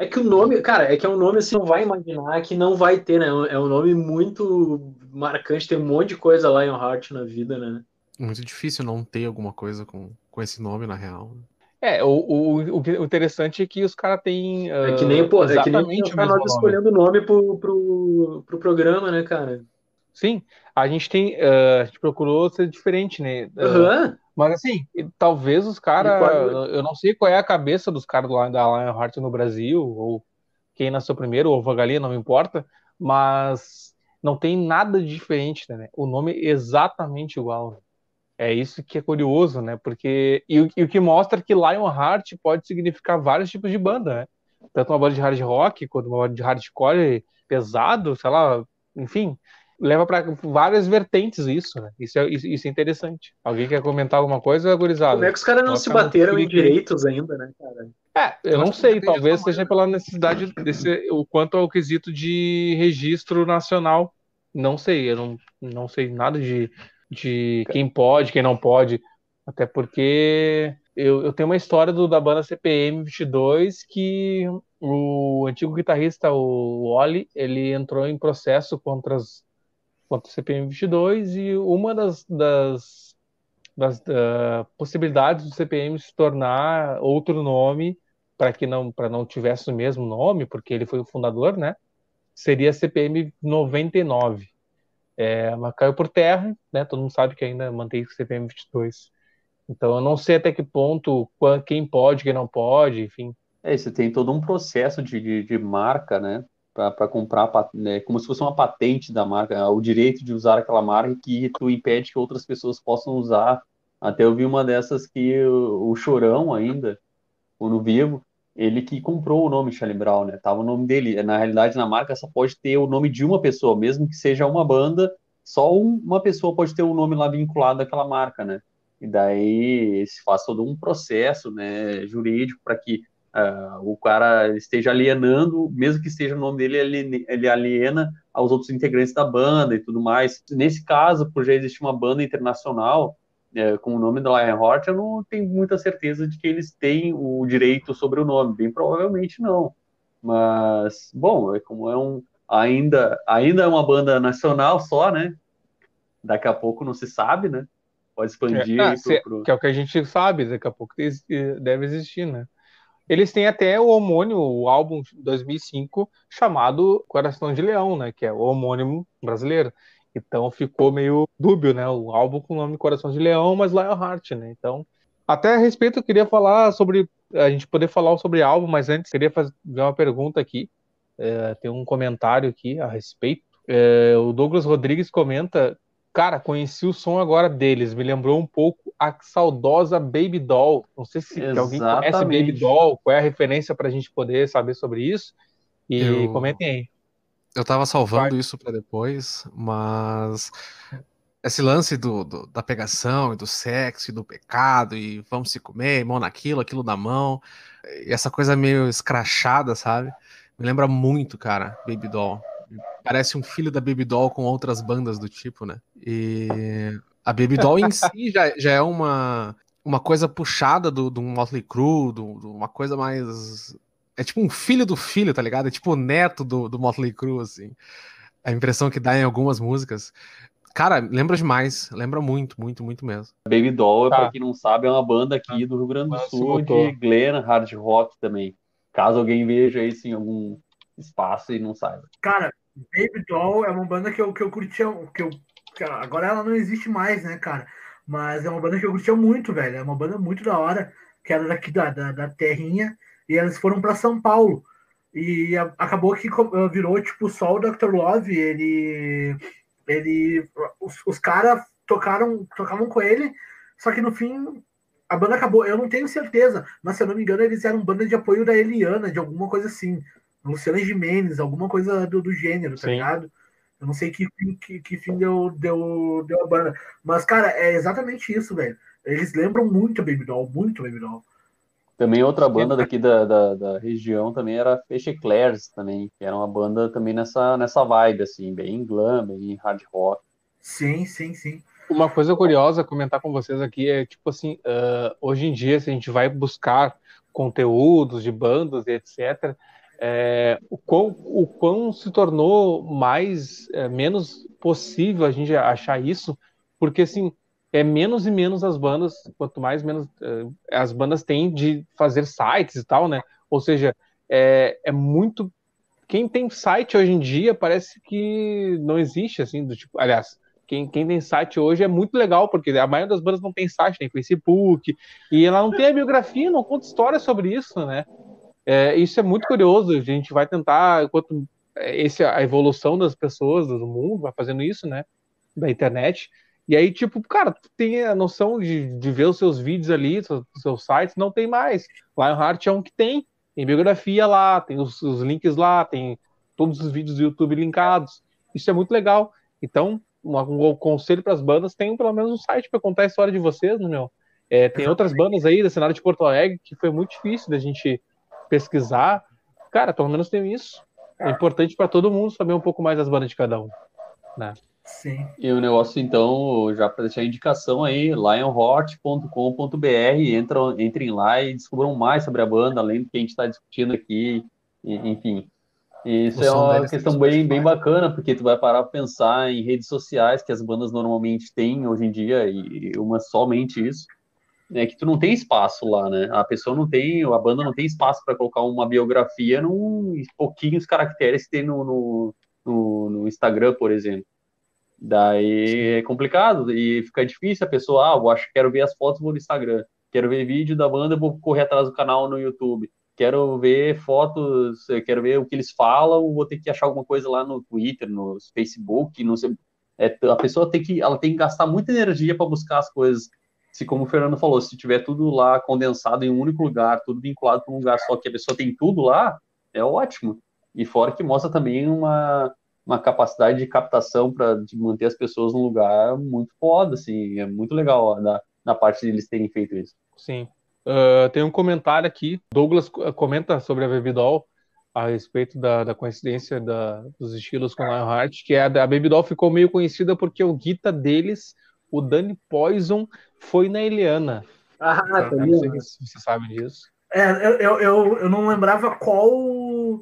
É que o nome, cara, é que é um nome assim, não vai imaginar que não vai ter, né? É um nome muito marcante, tem um monte de coisa lá em Heart na vida, né? Muito difícil não ter alguma coisa com, com esse nome, na real. É, o, o, o interessante é que os caras têm. Uh, é que nem, pô, é que nem nós escolhendo o nome pro, pro, pro programa, né, cara? Sim, a gente tem. Uh, a gente procurou ser diferente, né? Uhum. Mas assim, talvez os caras. Eu não sei qual é a cabeça dos caras da Lionheart no Brasil, ou quem nasceu primeiro, ou Vagalia, não me importa, mas não tem nada de diferente, né? O nome é exatamente igual. É isso que é curioso, né? Porque e, e o que mostra que Lionheart pode significar vários tipos de banda, né? Tanto uma banda de hard rock quanto uma banda de hardcore pesado, sei lá, enfim, leva para várias vertentes isso, né? Isso é, isso é interessante. Alguém quer comentar alguma coisa, gurizada? Como é que os caras não se bateram em direitos ainda, né, cara? É, eu, eu não sei, talvez seja pela necessidade desse, o quanto ao quesito de registro nacional. Não sei, eu não, não sei nada de de quem pode, quem não pode. Até porque eu, eu tenho uma história do, da banda CPM 22 que o antigo guitarrista, o Oli, ele entrou em processo contra, as, contra o CPM 22 e uma das, das, das uh, possibilidades do CPM se tornar outro nome para que não para não tivesse o mesmo nome, porque ele foi o fundador, né? Seria CPM 99. É, mas caiu por terra, né? Todo mundo sabe que ainda mantém o CPM 22. Então eu não sei até que ponto quem pode, quem não pode, enfim. É, você tem todo um processo de, de, de marca, né? Para comprar, né, como se fosse uma patente da marca, o direito de usar aquela marca que tu impede que outras pessoas possam usar. Até eu vi uma dessas que o, o Chorão ainda, no vivo, ele que comprou o nome Charlie Brown, né? Tava o nome dele. Na realidade, na marca só pode ter o nome de uma pessoa, mesmo que seja uma banda, só uma pessoa pode ter o nome lá vinculado àquela marca, né? E daí se faz todo um processo, né, jurídico para que uh, o cara esteja alienando, mesmo que esteja o nome dele, ele, aliena aos outros integrantes da banda e tudo mais. Nesse caso, por já existir uma banda internacional, é, com o nome do Lionheart, eu não tenho muita certeza de que eles têm o direito sobre o nome. Bem provavelmente não. Mas, bom, é como é um. Ainda, ainda é uma banda nacional só, né? Daqui a pouco não se sabe, né? Pode expandir. É, ah, pro, pro... Que é o que a gente sabe, daqui a pouco deve existir, né? Eles têm até o homônimo, o álbum 2005, chamado Coração de Leão, né? Que é o homônimo brasileiro. Então ficou meio dúbio, né? O álbum com o nome Coração de Leão, mas Lionheart, né? Então, até a respeito, eu queria falar sobre. A gente poder falar sobre álbum, mas antes queria fazer uma pergunta aqui. É, tem um comentário aqui a respeito. É, o Douglas Rodrigues comenta: Cara, conheci o som agora deles, me lembrou um pouco a saudosa Baby Doll. Não sei se alguém conhece Baby Doll, qual é a referência para a gente poder saber sobre isso. E eu... comentem aí. Eu tava salvando Vai. isso para depois, mas esse lance do, do, da pegação e do sexo e do pecado e vamos se comer, mão naquilo, aquilo na mão, e essa coisa meio escrachada, sabe? Me lembra muito, cara, Baby Doll. Parece um filho da Baby Doll com outras bandas do tipo, né? E a Baby Doll em si já, já é uma, uma coisa puxada do, do Motley Crue, do, do uma coisa mais é tipo um filho do filho, tá ligado? É tipo o neto do, do Motley Crue, assim. A impressão que dá em algumas músicas. Cara, lembra demais. Lembra muito, muito, muito mesmo. Baby Doll, tá. pra quem não sabe, é uma banda aqui do Rio Grande do Sul, de Glen Hard Rock também. Caso alguém veja isso em algum espaço e não saiba. Cara, Baby Doll é uma banda que eu, que eu curtia, que eu, que agora ela não existe mais, né, cara? Mas é uma banda que eu curtia muito, velho. É uma banda muito da hora, que era daqui da, da, da terrinha e eles foram para São Paulo. E acabou que virou tipo só o Dr. Love, ele ele os, os caras tocaram tocavam com ele, só que no fim a banda acabou, eu não tenho certeza, mas se eu não me engano eles eram banda de apoio da Eliana, de alguma coisa assim, Luciana Jimenez, alguma coisa do, do gênero, tá Sim. ligado? Eu não sei que, que, que fim deu, deu, deu a banda. Mas, cara, é exatamente isso, velho. Eles lembram muito Baby Doll, muito Baby Doll. Também outra banda daqui da, da, da, região também era Feixe Clairs também, que era uma banda também nessa, nessa vibe, assim, bem glam, bem hard rock. Sim, sim, sim. Uma coisa curiosa a comentar com vocês aqui é, tipo assim, uh, hoje em dia, se a gente vai buscar conteúdos de bandas e etc., é, o, quão, o quão se tornou mais, é, menos possível a gente achar isso, porque assim, é menos e menos as bandas, quanto mais menos uh, as bandas têm de fazer sites e tal, né? Ou seja, é, é muito. Quem tem site hoje em dia parece que não existe, assim, do tipo. Aliás, quem, quem tem site hoje é muito legal, porque a maioria das bandas não tem site, tem Facebook, e ela não tem a biografia, não conta história sobre isso, né? É, isso é muito curioso, a gente vai tentar, enquanto é, esse, a evolução das pessoas, do mundo, vai fazendo isso, né? Da internet e aí, tipo, cara, tu tem a noção de, de ver os seus vídeos ali, seus, seus sites, não tem mais. Lionheart é um que tem, tem biografia lá, tem os, os, links lá, tem todos os vídeos do YouTube linkados. Isso é muito legal. Então, um, um conselho para as bandas, tem pelo menos um site para contar a história de vocês, no né, meu. É, tem outras bandas aí da cenário de Porto Alegre que foi muito difícil da gente pesquisar. Cara, pelo menos tem isso. É importante para todo mundo saber um pouco mais das bandas de cada um. Né? Sim. E o negócio, então, já para deixar a indicação aí, lionheart.com.br, entram, entrem lá e descubram mais sobre a banda, além do que a gente está discutindo aqui, enfim. Isso é uma questão bem, bem bacana, porque tu vai parar para pensar em redes sociais que as bandas normalmente têm hoje em dia, e uma somente isso, é que tu não tem espaço lá, né? A pessoa não tem, a banda não tem espaço para colocar uma biografia num pouquinhos caracteres que tem no, no, no, no Instagram, por exemplo. Daí Sim. é complicado e fica difícil a pessoa, ah, eu acho que quero ver as fotos no Instagram, quero ver vídeo da banda, vou correr atrás do canal no YouTube, quero ver fotos, quero ver o que eles falam, vou ter que achar alguma coisa lá no Twitter, no Facebook, não sei. É, a pessoa tem que, ela tem que gastar muita energia para buscar as coisas. Se, como o Fernando falou, se tiver tudo lá condensado em um único lugar, tudo vinculado para um lugar só, que a pessoa tem tudo lá, é ótimo. E fora que mostra também uma, uma capacidade de captação para manter as pessoas num lugar muito foda, assim, é muito legal ó, na, na parte deles terem feito isso. Sim. Uh, tem um comentário aqui, Douglas comenta sobre a Babydoll a respeito da, da coincidência da, dos estilos com Lionheart, que é a, a ficou meio conhecida porque o guita deles, o Danny Poison, foi na Eliana. Ah, tá não sei se você sabe disso. É, eu, eu, eu não lembrava qual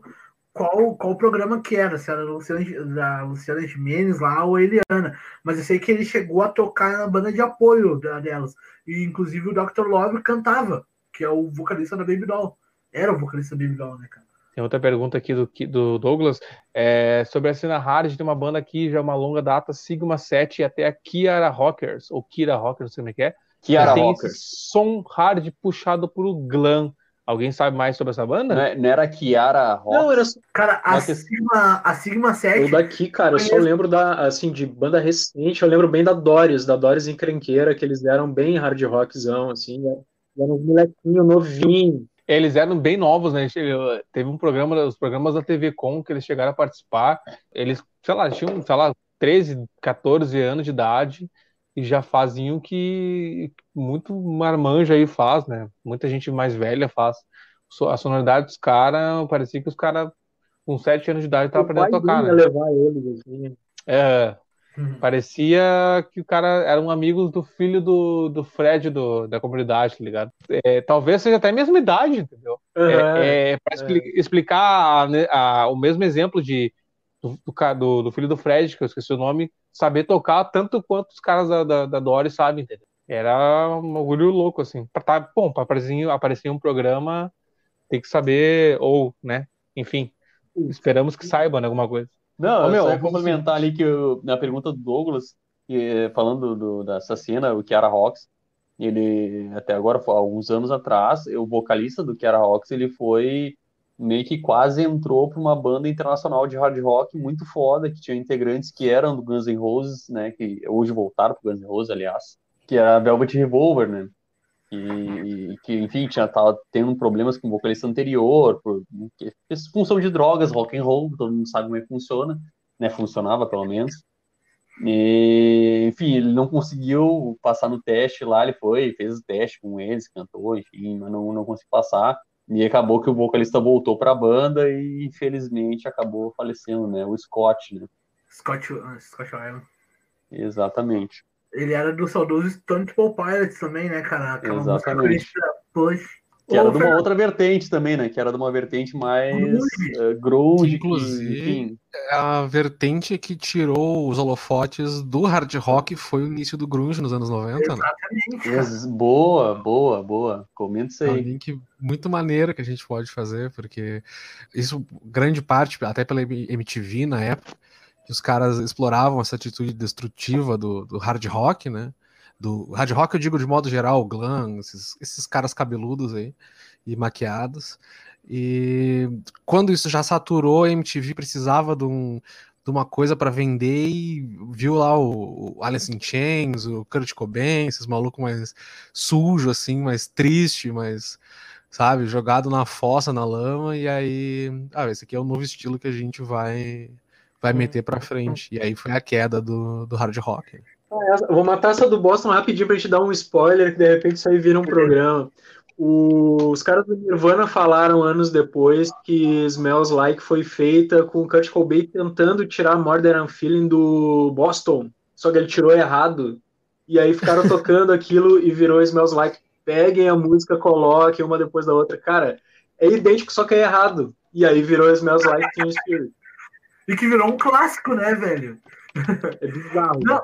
qual, qual programa que era, se era Luciana, da Luciana Jimenez lá ou a Eliana. Mas eu sei que ele chegou a tocar na banda de apoio da, delas. E inclusive o Dr. Love cantava, que é o vocalista da Baby Doll. Era o vocalista da Baby Doll, né, cara? Tem outra pergunta aqui do, do Douglas. É, sobre a cena hard, tem uma banda aqui já uma longa data, Sigma 7 e até a Kiara Rockers, ou Kira Rockers, não sei como é que é. Kiara tem Rockers. esse som hard puxado por glam. Alguém sabe mais sobre essa banda? Não, é- não era Kiara Rock? Não, era Cara, a que- Sigma, a Sigma 7. eu daqui, cara, eu só lembro da, assim, de banda recente, eu lembro bem da Doris, da Doris Encrenqueira, que eles deram bem hard rockzão, assim, eram uns molequinhos novinhos. Eles eram bem novos, né? Teve um programa, os programas da TV Com que eles chegaram a participar. Eles, sei lá, tinham, sei lá, 13, 14 anos de idade e já faziam o que muito marmanja aí faz, né? Muita gente mais velha faz. A sonoridade dos caras, parecia que os caras com 7 anos de idade estavam aprendendo a tocar, né? levar eles, assim. É, Uhum. Parecia que o cara era um amigo do filho do, do Fred do, da comunidade, tá ligado? É, talvez seja até a mesma idade, entendeu? Aham. É, é, para expli- explicar a- né, a- o mesmo exemplo de, do, do do- filho do Fred, que eu esqueci o nome, saber tocar tanto quanto os caras da, da, da Dory sabem, entendeu? Era um orgulho louco, assim. Pra tá, bom, para aparecer, aparecer em um programa, tem que saber, ou, né? Enfim, esperamos que saibam né, alguma coisa. Não, Ô, eu meu, só ia complementar ali que eu- na pergunta do Douglas, que, falando do, dessa cena, o Kiara Rocks, ele até agora, alguns anos atrás, o vocalista do Kiara Rocks, ele foi meio que quase entrou para uma banda internacional de hard rock muito foda, que tinha integrantes que eram do Guns N' Roses, né, que hoje voltaram pro Guns N' Roses, aliás, que era a Velvet Revolver, né, e, e que, enfim, tinha tava tendo problemas com o vocalista anterior, por que- função de drogas, rock and roll, todo mundo sabe como é que funciona, né, funcionava pelo menos. E, enfim, ele não conseguiu passar no teste lá, ele foi, fez o teste com eles, cantou, enfim, mas não, não conseguiu passar. E acabou que o vocalista voltou para a banda e infelizmente acabou falecendo, né? O Scott, né? Scott, ah, Scott Island. Exatamente. Ele era do saudoso Stone Temple Pilots também, né, cara? Aquela música Exatamente. Push. Que era Ô, de uma Fernando, outra vertente também, né? Que era de uma vertente mais Grunge. eh, grunge, que, Inclusive- enfim, A vertente que tirou os holofotes do hard rock foi o início do grunge nos anos 90, né? Exatamente, ex- boa, boa, boa. Comenta isso É um aí. link muito maneiro que a gente pode fazer, porque isso, grande parte, até pela MTV na época, que os caras exploravam essa atitude destrutiva do, do hard rock, né? Do hard rock, eu digo de modo geral, glam, esses, esses caras cabeludos aí e maquiados. E quando isso já saturou, a MTV precisava de, um, de uma coisa para vender e viu lá o, o Alice in Chains, o Kurt Cobain, esses malucos mais sujo assim, mais triste, mais sabe, jogado na fossa, na lama e aí, ah, esse aqui é o novo estilo que a gente vai vai meter para frente. E aí foi a queda do, do hard rock. Ah, essa- Vou matar essa do Boston rapidinho pra gente dar um spoiler, que de repente isso aí vira um programa. O- Os caras do Nirvana falaram anos depois que Smells Like foi feita com o Kurt Cobain tentando tirar Than I'm Feeling do Boston, só que ele tirou errado. E aí ficaram tocando aquilo e virou Smells Like. Peguem a música, coloquem uma depois da outra. Cara, é idêntico, só que é errado. E aí virou Smells Like Teen Spirit. E que virou um clássico, né, velho? É bizarro. Não,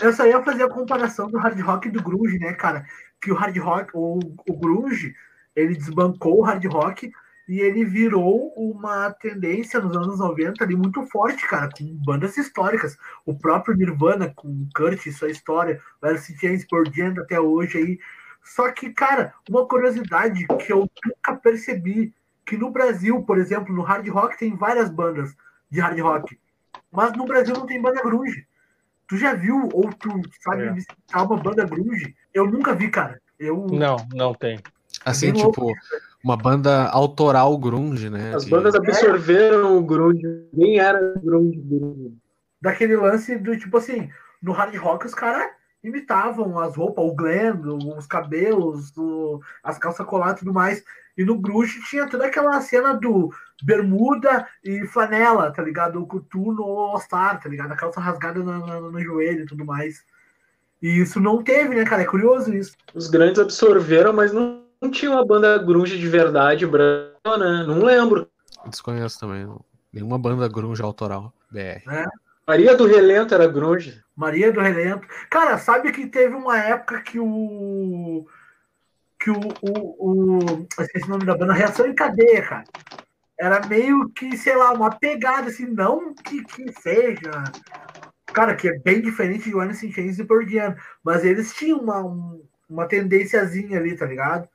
eu só ia fazer a comparação do hard rock e do grunge, né, cara? Que o hard rock, o, o grunge, ele desbancou o hard rock e ele virou uma tendência nos anos 90 ali muito forte, cara, com bandas históricas. O próprio Nirvana, com o Kurt e sua história, o Alice por diante até hoje aí. Só que, cara, uma curiosidade que eu nunca percebi, que no Brasil, por exemplo, no hard rock tem várias bandas de hard rock, mas no Brasil não tem banda grunge. Tu já viu ou tu sabe É. visitar uma banda grunge? Eu nunca vi, cara. Eu Não, não tem. Assim, tipo, uma banda autoral grunge, né? As de- bandas absorveram o grunge. Nem era grunge. grunge. daquele lance do tipo assim, no hard rock os caras imitavam as roupas, o Glenn, os cabelos, o- as calças coladas e tudo mais. E no grunge tinha toda aquela cena do bermuda e flanela, tá ligado? O coturno all-star, tá ligado? A calça rasgada no, no- no joelho e tudo mais. E isso não teve, né, cara? É curioso isso. Os grandes absorveram, mas não, não tinha uma banda grunge de verdade branca, né? Não lembro. Desconheço também. não. Nenhuma banda grunge autoral BR. Maria do Relento era grunge. Maria do Relento. Cara, sabe que teve uma época que o. Que o. o, o esqueci o nome da banda, Reação em Cadeia, cara. Era meio que, sei lá, uma pegada, assim, não que, que seja. Cara, que é bem diferente de in Chains e Pearl Jam, mas eles tinham uma, um- uma tendênciazinha ali, tá ligado?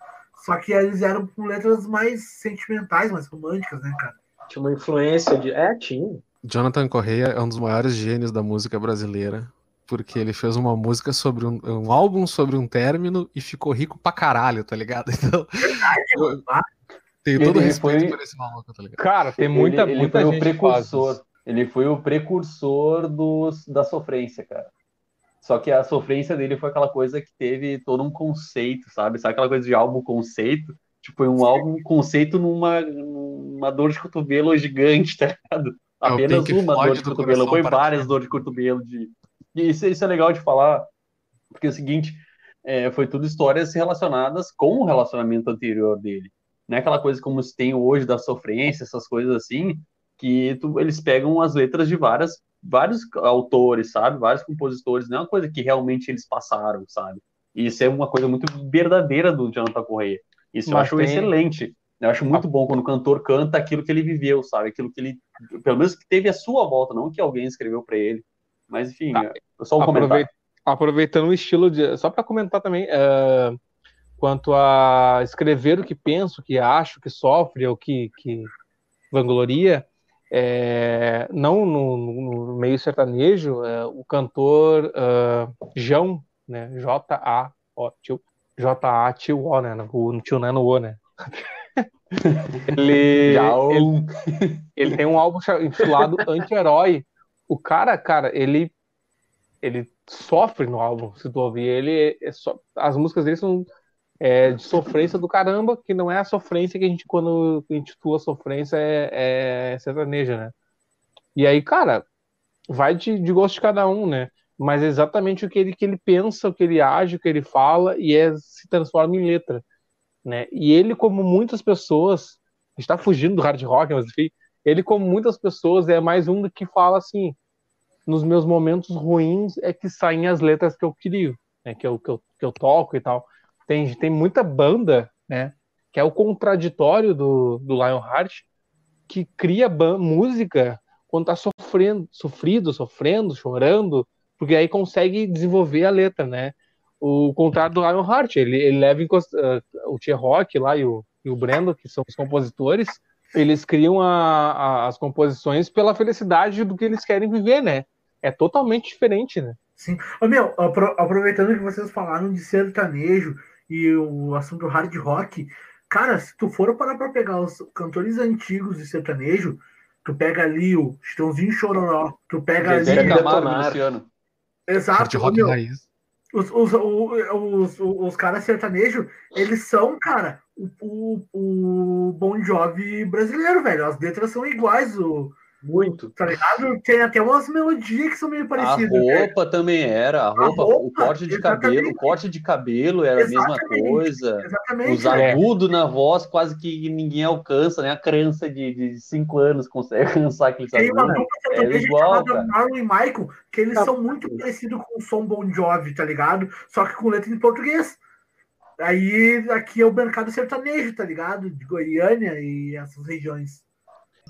Só que eles eram com letras mais sentimentais, mais românticas, né, cara? Tinha uma influência de. É, tinha. Jonathan Correia é um dos maiores gênios da música brasileira, porque ele fez uma música sobre um, um álbum sobre um término e ficou rico pra caralho, tá ligado? Então, eu Ah, tenho Ele todo respeito foi- por esse maluco, tá ligado? Cara, tem muita, ele, ele muita foi gente o precursor. isso. Ele foi o precursor dos, da sofrência, cara. Só que a sofrência dele foi aquela coisa que teve todo um conceito, sabe? Sabe aquela coisa de álbum conceito? Tipo, foi um álbum conceito numa, numa dor de cotovelo gigante, tá ligado? É Apenas uma dor de cotovelo, foi várias dores de cotovelo. De... E isso, isso é legal de falar, porque é o seguinte, é, foi tudo histórias relacionadas com o relacionamento anterior dele. Não é aquela coisa como se tem hoje da sofrência, essas coisas assim, que tu- eles pegam as letras de várias, vários autores, sabe? Vários compositores, não é uma coisa que realmente eles passaram, sabe? E isso é uma coisa muito verdadeira do Jonathan Correia. Isso eu Mas acho tem- excelente. Eu acho muito bom quando o cantor canta aquilo que ele viveu, sabe? Aquilo que ele, pelo menos que teve a sua volta, não que alguém escreveu para ele. Mas enfim, Tá. é só um comentário. Aproveit- Aproveitando o estilo de. Só para comentar também, é, quanto a escrever o que penso, o que acho, o que sofre, ou que, que vangloria, é, não no, no meio sertanejo, é, o cantor ah, João, né? J-A-O, tio, J-A, tio O, né? O tio não é no O, né? ele, ele, ele tem um álbum intitulado Anti-Herói. O cara, cara, ele ele sofre no álbum, se tu ouvir ele, é só, as músicas dele são é, de sofrência do caramba, que não é a sofrência que a gente, quando intitula sofrência, é, é sertaneja, né? E aí, cara, vai de, de gosto de cada um, né? Mas é exatamente o que ele, que ele pensa, o que ele age, o que ele fala, e é, se transforma em letra, né? E ele, como muitas pessoas, a gente tá fugindo do hard rock, mas enfim, ele, como muitas pessoas, é mais um que fala assim, nos meus momentos ruins é que saem as letras que eu crio, né? Que eu, que eu, que eu toco e tal. Tem, tem muita banda, né? Que é o contraditório do, do Lionheart, que cria música quando tá sofrendo, sofrido, sofrendo, chorando, porque aí consegue desenvolver a letra, né? O contrário do Lionheart, ele, ele leva em ah, o Tia Rock lá e o, e o Brendo, que são os compositores, eles criam a- a- as composições pela felicidade do que eles querem viver, né? É totalmente diferente, né? Sim. Ô, meu, apro- aproveitando que vocês falaram de sertanejo e o assunto hard rock, cara, se tu for parar pra pegar os cantores antigos de sertanejo, tu pega ali o Chitãozinho Chororó, tu pega Zezé ali. Camargo. Luciano. Exato, Hard rock meu, raiz. Os, os, os, os, os caras sertanejos, eles são, cara, o, o, o Bon Jovi brasileiro, velho. As letras são iguais, o, Muito. tá ligado? Tem até umas melodias que são meio A parecidas. né? roupa também era, a roupa, o roupa, corte de exatamente. cabelo, o corte de cabelo era a mesma Exatamente. coisa. Exatamente. Os É. agudos na voz quase que ninguém alcança, né? A criança de 5 anos consegue alcançar aqueles Tem uma agudos. dupla sertaneja igual, chamada cara. Marlon e Michael, que eles Tá. são muito parecidos com o som Bon Jovi, tá ligado? Só que com letra em português. Aí aqui é o mercado sertanejo, tá ligado? De Goiânia e essas regiões.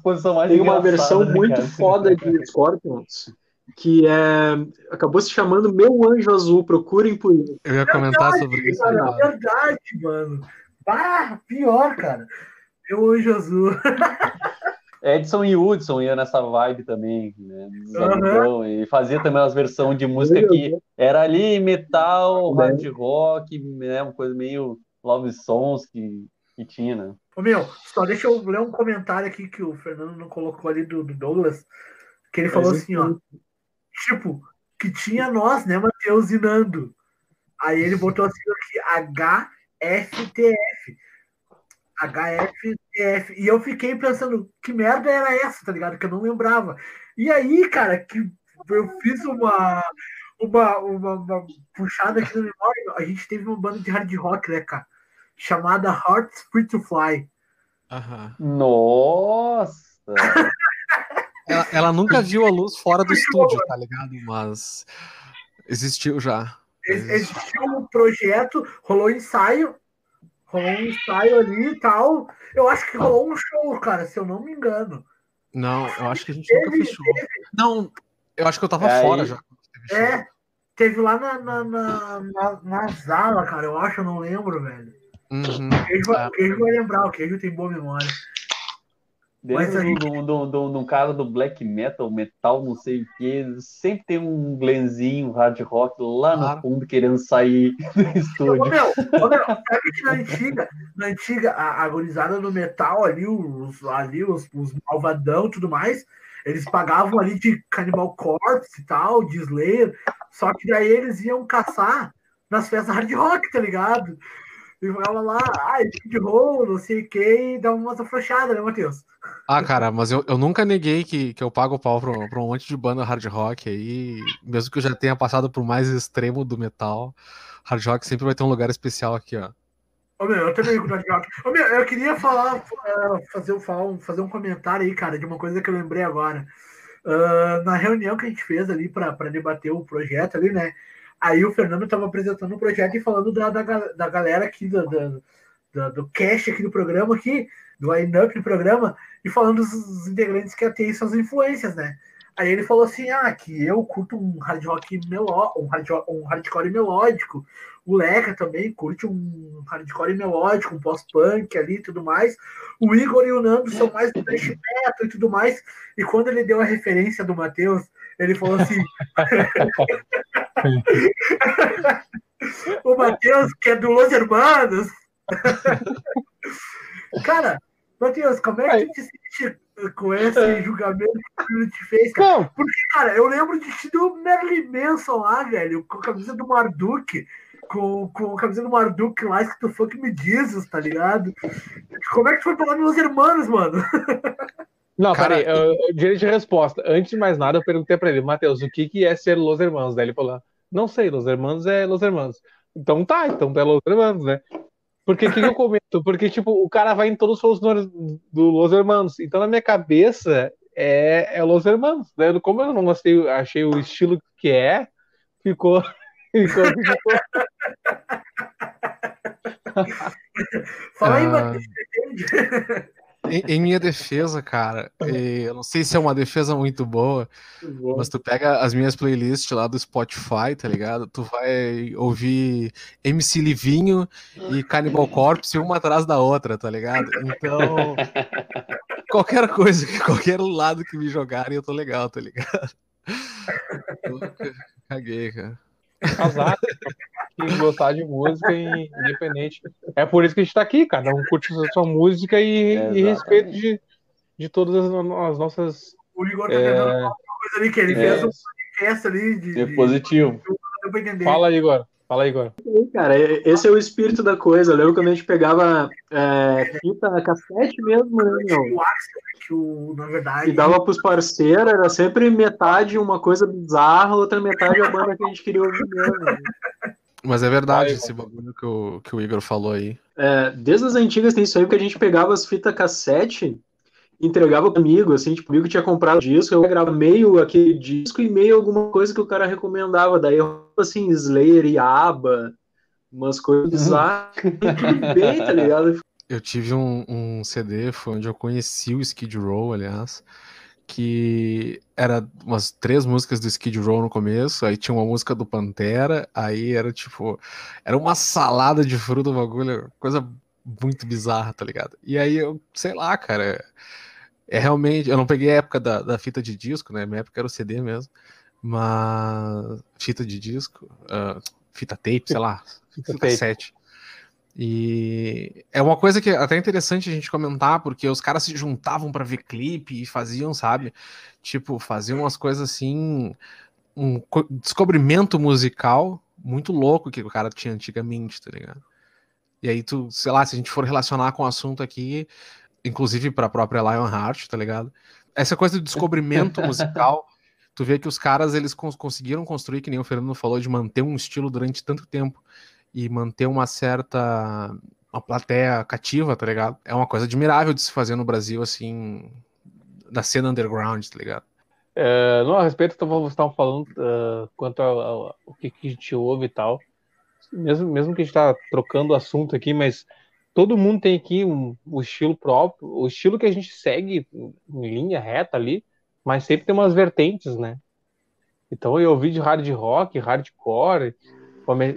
Posição mais Tem uma versão né, muito cara? foda de Scorpions que é acabou se chamando Meu Anjo Azul. Procurem por isso. Eu ia comentar sobre isso. Cara, né? é verdade, mano. Ah, pior, cara. Meu anjo azul. Edson e Hudson ia nessa vibe também, né? Uhum. E fazia também umas versões de música que era ali metal, hard rock, né? Uma coisa meio love songs que, que tinha, né? Ô, meu, só deixa eu ler um comentário aqui que o Fernando não colocou ali do, do Douglas, que ele falou assim, ó, tipo, que tinha nós, né, Matheus e Nando. Aí ele botou assim aqui, HFTF. HFTF. E eu fiquei pensando, que merda era essa, tá ligado? Que eu não lembrava. E aí, cara, que eu fiz uma, uma, uma, uma puxada aqui na memória. A gente teve uma banda de hard rock, né, cara? Chamada Hearts Free to Fly. Uhum. Nossa! ela, ela, nunca viu a luz fora do estúdio, tá ligado? Mas existiu já. Existiu um projeto, rolou ensaio, rolou um ensaio ali e tal. Eu acho que rolou um show, cara, se eu não me engano. Não, eu acho que a gente teve, nunca fechou. Teve... Não, eu acho que eu tava é fora aí. já. É, teve lá na, na, na, na, na sala, cara, eu acho, eu não lembro, velho. Uhum, o, queijo, o queijo vai lembrar, o queijo tem boa memória. Dentro gente... do, do, do, do, cara do black metal, metal, não sei o que, sempre tem um Glenzinho hard rock lá claro. no fundo querendo sair do estúdio. Ô, meu, ô, meu, na antiga, na antiga a agonizada do metal ali, os, ali os, os malvadão e tudo mais, eles pagavam ali de Cannibal Corpse e tal, de Slayer, só que daí eles iam caçar nas festas hard rock, tá ligado? E ficava lá, ah, de roll, não sei o que, e dava umas afrouxadas, né, Matheus? Ah, cara, mas eu, eu nunca neguei que, que eu pago o pau pra, pra um monte de banda hard rock aí, mesmo que eu já tenha passado por mais extremo do metal, hard rock sempre vai ter um lugar especial aqui, ó. Ô, meu, eu também com hard rock. Ô, meu, eu queria falar, é, fazer, falar, fazer um comentário aí, cara, de uma coisa que eu lembrei agora. Uh, na reunião que a gente fez ali para debater o projeto ali, né? Aí o Fernando estava apresentando o projeto e falando da, da, da galera aqui, do, do, do cast aqui do programa aqui, do line-up do programa, e falando dos integrantes que têm suas influências, né? Aí ele falou assim, ah, que eu curto um hard rock meló um, hard, um hardcore melódico, o Leca também curte um hardcore melódico, um pós-punk ali e tudo mais. O Igor e o Nando são mais do thrash metal e tudo mais. E quando ele deu a referência do Matheus, ele falou assim... o Matheus, que é do Los Hermanos. Cara, Matheus, como é que tu te sente com esse é. julgamento que o te fez, cara? Não. Porque, cara, eu lembro de ti do Merlin Manson lá, velho, com a camisa do Marduk, com, com a camisa do Marduk lá, escrito Fuck Me Jesus, tá ligado? Como é que tu foi falar meus irmãos, mano? Não, cara, peraí, eu, direito de resposta. Antes de mais nada, eu perguntei pra ele, Matheus, o que, que é ser Los Hermanos? Daí ele falou, não sei, Los Hermanos é Los Hermanos. Então tá, então é Los Hermanos, né? Porque o que, que, eu comento? Porque, tipo, o cara vai em todos os nomes do Los Hermanos. Então, na minha cabeça, é, é Los Hermanos. Né? Como eu não gostei, achei o estilo que é, ficou. ficou, ficou... Fala aí, ah... Em, em, minha defesa, cara, eu não sei se é uma defesa muito boa, mas tu pega as minhas playlists lá do Spotify, tá ligado? Tu vai ouvir MC Livinho e Cannibal Corpse uma atrás da outra, tá ligado? Então, qualquer coisa, qualquer lado que me jogarem, eu tô legal, tá ligado? Caguei, cara. Azar que gostar de música e independente. É por isso que a gente tá aqui, cada um curte a sua música e, é, e respeito de, de todas as, as nossas. O Igor tá é... uma coisa ali que ele é... fez um podcast ali de. É positivo. De... Fala, Igor. Fala aí, agora. Cara, esse é o espírito da coisa. Eu lembro quando a gente pegava é, fita cassete mesmo, né, meu? Na verdade. E dava pros parceiros, era sempre metade uma coisa bizarra, outra metade a banda que a gente queria ouvir mesmo. Mas é verdade esse bagulho que o, que o Igor falou aí. É, desde as antigas tem isso aí, porque a gente pegava as fitas cassete entregava pro amigo, assim, tipo, o amigo tinha comprado disco, eu gravava meio aquele disco e meio alguma coisa que o cara recomendava. Daí eu, assim, Slayer e ABBA, umas coisas bizarras, tudo bem, tá ligado? Eu tive um, um CD, foi onde eu conheci o Skid Row, aliás, que era umas três músicas do Skid Row no começo, aí tinha uma música do Pantera, aí era tipo, era uma salada de fruta, bagulho, coisa muito bizarra, tá ligado? E aí eu, sei lá, cara, É realmente. Eu não peguei a época da, da fita de disco, né? Minha época era o CD mesmo. Mas. Fita de disco. Uh, fita tape, sei lá. Fita, fita cassete. E é uma coisa que é até interessante a gente comentar, porque os caras se juntavam para ver clipe e faziam, sabe? Tipo, faziam umas coisas assim. Um descobrimento musical muito louco que o cara tinha antigamente, tá ligado? E aí tu, sei lá, se a gente for relacionar com o assunto aqui, inclusive para a própria Lionheart, tá ligado? Essa coisa do descobrimento musical, tu vê que os caras eles cons conseguiram construir, que nem o Fernando falou, de manter um estilo durante tanto tempo e manter uma certa uma plateia cativa, tá ligado? É uma coisa admirável de se fazer no Brasil, assim, na cena underground, tá ligado? É, não, a respeito que vocês estavam falando, uh, quanto ao que, que a gente ouve e tal, mesmo, mesmo que a gente está trocando o assunto aqui, mas todo mundo tem aqui um, um estilo próprio, o estilo que a gente segue em linha reta ali, mas sempre tem umas vertentes, né? Então eu ouvi de hard rock, hardcore,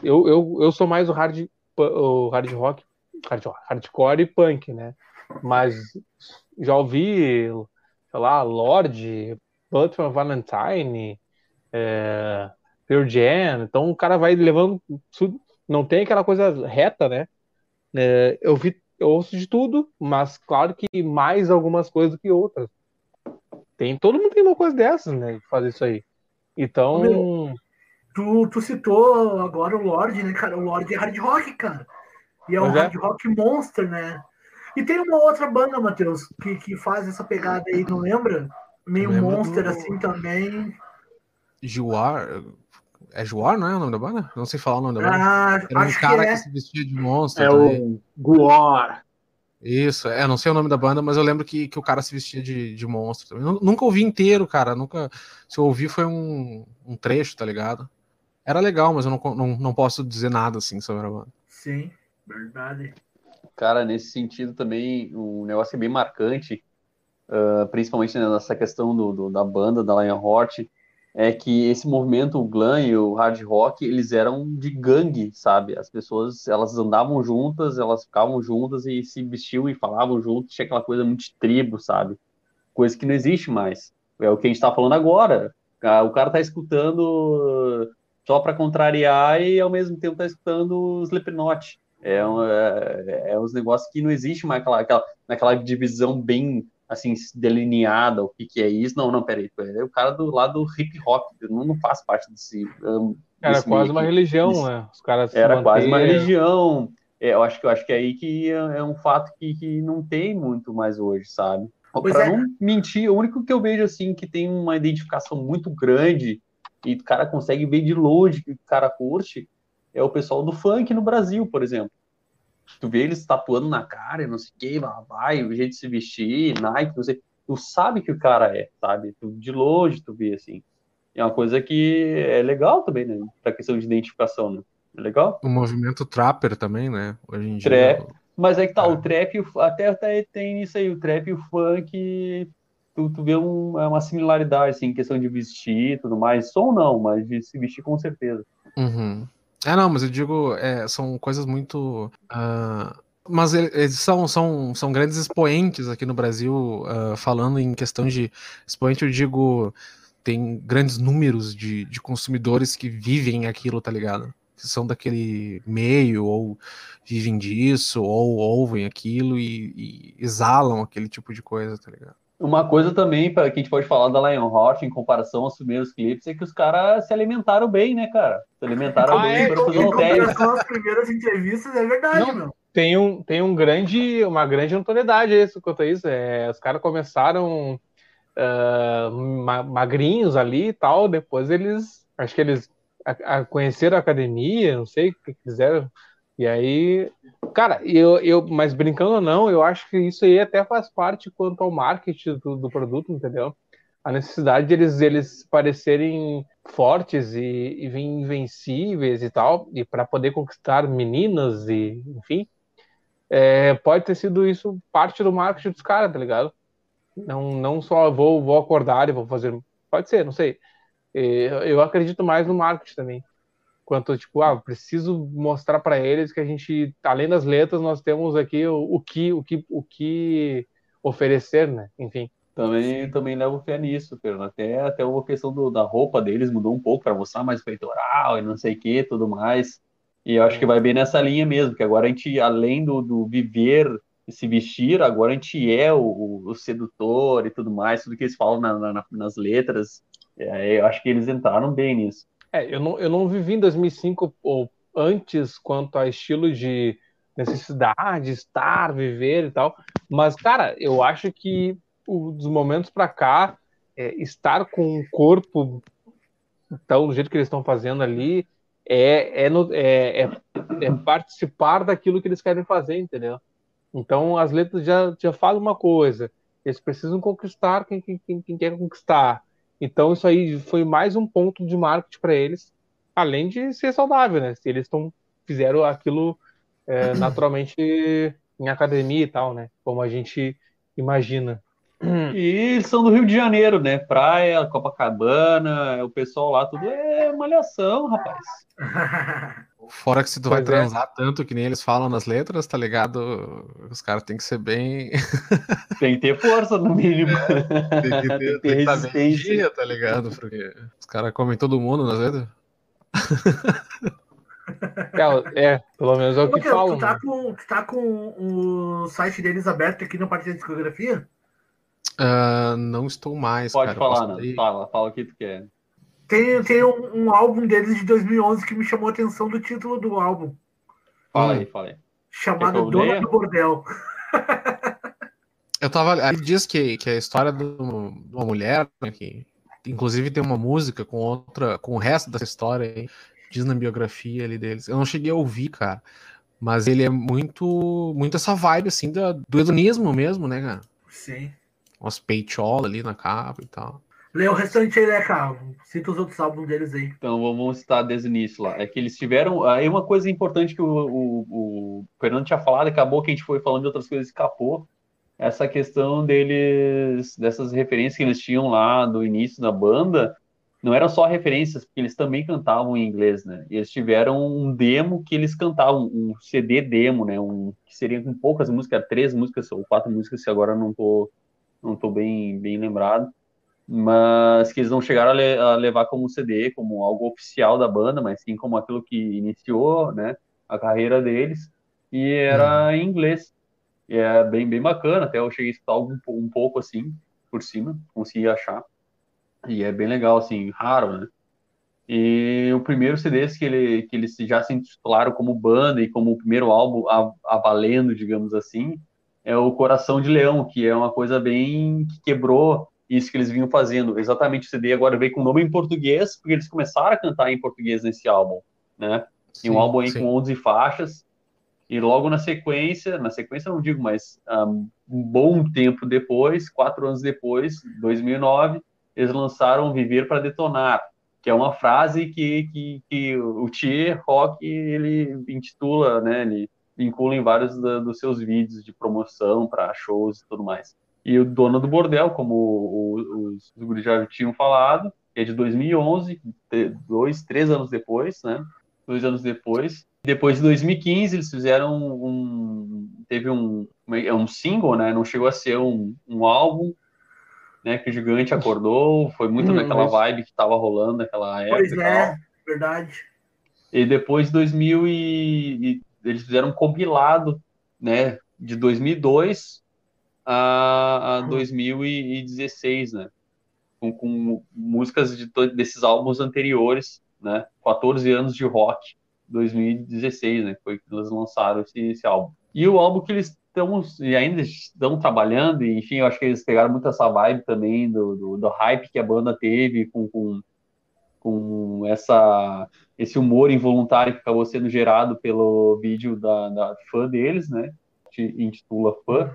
eu, eu, eu sou mais o hard, o hard rock, hard, hardcore e punk, né? Mas já ouvi, sei lá, Lorde, Butler Valentine, é, Pearl Jam, então o cara vai levando, não tem aquela coisa reta, né? É, eu vi, eu ouço de tudo, mas claro que mais algumas coisas do que outras. Tem, todo mundo tem uma coisa dessas, né? Fazer isso aí. Então. Meu, tu, tu citou agora o Lorde, né, cara? O Lorde é hard rock, cara. E é um é. hard rock monster, né? E tem uma outra banda, Matheus, que, que faz essa pegada aí, não lembra? Meio monster do... assim também. Juar, é Juar, não é o nome da banda? Não sei falar o nome da banda. Ah, Era um cara que, é. que, se vestia de monstro. É também. o Guar. Isso, é, não sei o nome da banda, mas eu lembro que, que o cara se vestia de, de monstro também. Nunca ouvi inteiro, cara. Nunca. Se eu ouvi foi um, um trecho, tá ligado? Era legal, mas eu não, não, não posso dizer nada assim sobre a banda. Sim, verdade. Cara, nesse sentido também, um negócio é bem marcante, uh, principalmente nessa questão do, do, da banda, da Lionheart, é que esse movimento, o glam e o hard rock, eles eram de gangue, sabe? As pessoas, elas andavam juntas, elas ficavam juntas e se vestiam e falavam juntos, tinha aquela coisa muito de tribo, sabe? Coisa que não existe mais. É o que a gente tá falando agora. O cara tá escutando só para contrariar e ao mesmo tempo tá escutando o Slipknot. É, um, é, é uns negócios que não existe mais aquela, aquela, naquela divisão bem assim, delineada o que, que é isso. Não, não, peraí, é o cara do lado do hip hop, não, não faz parte desse. Um, era quase uma religião, desse, né? Os caras era quase uma religião. É, eu acho que eu acho que é aí que é, é um fato que, que não tem muito mais hoje, sabe? Para é. não mentir, o único que eu vejo assim que tem uma identificação muito grande e o cara consegue ver de longe que o cara curte é o pessoal do funk no Brasil, por exemplo tu vê eles tatuando na cara, não sei o que, vai, vai, o jeito de se vestir, Nike, não sei. Tu sabe que o cara é, sabe? Tu, de longe tu vê assim. É uma coisa que é legal também, né? Pra questão de identificação, né? É legal? O movimento trapper também, né? Hoje em dia. Mas aí que tá, é. o trap, até, até tem isso aí, o trap e o funk, tu, tu vê um, é uma similaridade, assim, em questão de vestir e tudo mais. Som não, mas de se vestir com certeza. Uhum. É, não, mas eu digo, é, são coisas muito. Uh, mas eles são, são, são grandes expoentes aqui no Brasil, uh, falando em questão de. Expoente, eu digo, tem grandes números de, de consumidores que vivem aquilo, tá ligado? Que são daquele meio, ou vivem disso, ou ouvem aquilo e, e exalam aquele tipo de coisa, tá ligado? Uma coisa também para que a gente pode falar da Lionheart em comparação aos primeiros clipes é que os caras se alimentaram bem, né, cara? Se alimentaram ah, bem é, para fazer um teste. as primeiras entrevistas é verdade, Não, meu. Tem um, tem um grande, uma grande notoriedade isso, quanto a isso. É, os caras começaram uh, magrinhos ali e tal, depois eles, acho que eles a, a conheceram a academia, não sei o que fizeram, e aí Cara, eu, eu, mas brincando ou não, eu acho que isso aí até faz parte quanto ao marketing do, do produto, entendeu? A necessidade de eles, eles parecerem fortes e, e invencíveis e tal, e para poder conquistar meninas e, enfim, é, pode ter sido isso parte do marketing dos caras, tá ligado? Não, não só vou, vou acordar e vou fazer. Pode ser, não sei. Eu acredito mais no marketing também quanto tipo, ah, preciso mostrar para eles que a gente, além das letras, nós temos aqui o, o, que, o que, o que oferecer, né? Enfim. Também, também levo fé nisso, Fernando. Até, até a questão do, da roupa deles mudou um pouco para mostrar mais peitoral e não sei o que, tudo mais. E eu acho que vai bem nessa linha mesmo, que agora a gente, além do, do viver se vestir, agora a gente é o, o sedutor e tudo mais, tudo que eles falam na, na, nas letras. É, eu acho que eles entraram bem nisso. É, eu não, eu não vivi em 2005 ou antes quanto a estilo de necessidade, estar, viver e tal, mas, cara, eu acho que dos momentos para cá, é, estar com o corpo então, do jeito que eles estão fazendo ali, é, é, no, é, é, é, participar daquilo que eles querem fazer, entendeu? Então, as letras já, já falam uma coisa, eles precisam conquistar quem, quem, quem quer conquistar. Então, isso aí foi mais um ponto de marketing para eles, além de ser saudável, né? Se eles tão, fizeram aquilo é, naturalmente em academia e tal, né? Como a gente imagina. E eles são do Rio de Janeiro, né? Praia, Copacabana, o pessoal lá, tudo é malhação, rapaz. Fora que se tu pois vai é. transar tanto que nem eles falam nas letras, tá ligado? Os caras têm que ser bem. tem que ter força, no mínimo. É, tem que ter, tem que ter resistência. Dia, tá ligado? Porque os caras comem todo mundo nas letras. É, é, pelo menos é o que falam. Tu tá, né? com, tu tá com o site deles aberto aqui no parte da discografia? Uh, não estou mais. Pode cara, falar, não. Fala, fala o que tu quer. Tem, tem um, um, álbum deles de 2011 que me chamou a atenção do título do álbum. Fala aí, fala aí. Chamado Dona do Bordel. Eu tava. Ele diz que, que a história de uma mulher, né, que inclusive tem uma música com outra, com o resto dessa história aí, diz na biografia ali deles. Eu não cheguei a ouvir, cara. Mas ele é muito, muito essa vibe, assim, da, do hedonismo mesmo, né, cara? Sim umas peitolas ali na capa e tal. Lê o restante aí, né, cara? Cita os outros álbuns deles aí. Então vamos citar desde o início lá. É que eles tiveram. Aí uma coisa importante que o, o, o Fernando tinha falado, acabou que a gente foi falando de outras coisas escapou. Essa questão deles, dessas referências que eles tinham lá do início da banda, não eram só referências, porque eles também cantavam em inglês, né? E eles tiveram um demo que eles cantavam, um CD demo, né? Um, que seria com poucas músicas, três músicas ou quatro músicas, se agora não tô não estou bem, bem lembrado, mas que eles não chegaram a, le a, levar como CD, como algo oficial da banda, mas sim como aquilo que iniciou, né, a carreira deles, e era uhum. em inglês, e é bem, bem bacana, até eu cheguei a escutar um, um pouco assim, por cima, consegui achar, e é bem legal, assim, raro, né, e o primeiro CD que, ele, que eles já se intitularam como banda e como o primeiro álbum a, a valendo, digamos assim, é o Coração de Leão, que é uma coisa bem que quebrou isso que eles vinham fazendo. Exatamente o CD agora veio com o nome em português, porque eles começaram a cantar em português nesse álbum, né? Sim, e um álbum aí sim. com 11 faixas. E logo na sequência, na sequência não digo, mas um, um bom tempo depois, quatro anos depois, 2009, eles lançaram Viver para Detonar, que é uma frase que, que, que o Thier Rock ele intitula, né? Ele vincula em vários da, dos seus vídeos de promoção para shows e tudo mais. E o Dono do Bordel, como o, os, os guris já tinham falado, é de 2011, dois, três anos depois, né? Dois anos depois. Depois de 2015, eles fizeram um. Teve um, é um single, né? Não chegou a ser um, um álbum, né? Que o Gigante acordou. Foi muito hum, naquela mas... vibe que estava rolando naquela época. Pois é, verdade. E depois de 2000 e, eles fizeram um compilado, né, de 2002 a, a 2016, né, com, com músicas de desses álbuns anteriores, né, 14 anos de rock, 2016, né, foi que eles lançaram esse, esse álbum. E o álbum que eles estão e ainda estão trabalhando, e, enfim, eu acho que eles pegaram muito essa vibe também do, do, do hype que a banda teve com, com, com essa esse humor involuntário que acabou sendo gerado pelo vídeo da, da fã deles, né? Que intitula Fã,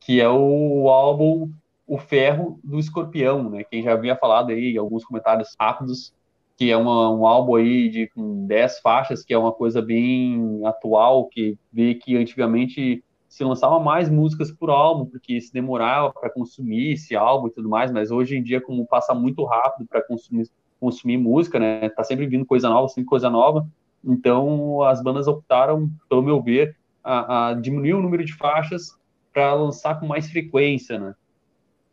que é o álbum O Ferro do Escorpião, né? Quem já havia falado aí alguns comentários rápidos, que é uma, um álbum aí de com 10 faixas, que é uma coisa bem atual, que vê que antigamente se lançava mais músicas por álbum, porque se demorava para consumir esse álbum e tudo mais, mas hoje em dia, como passa muito rápido para consumir consumir música, né? Tá sempre vindo coisa nova, sempre coisa nova. Então, as bandas optaram, pelo meu ver, a, a diminuir o número de faixas para lançar com mais frequência, né?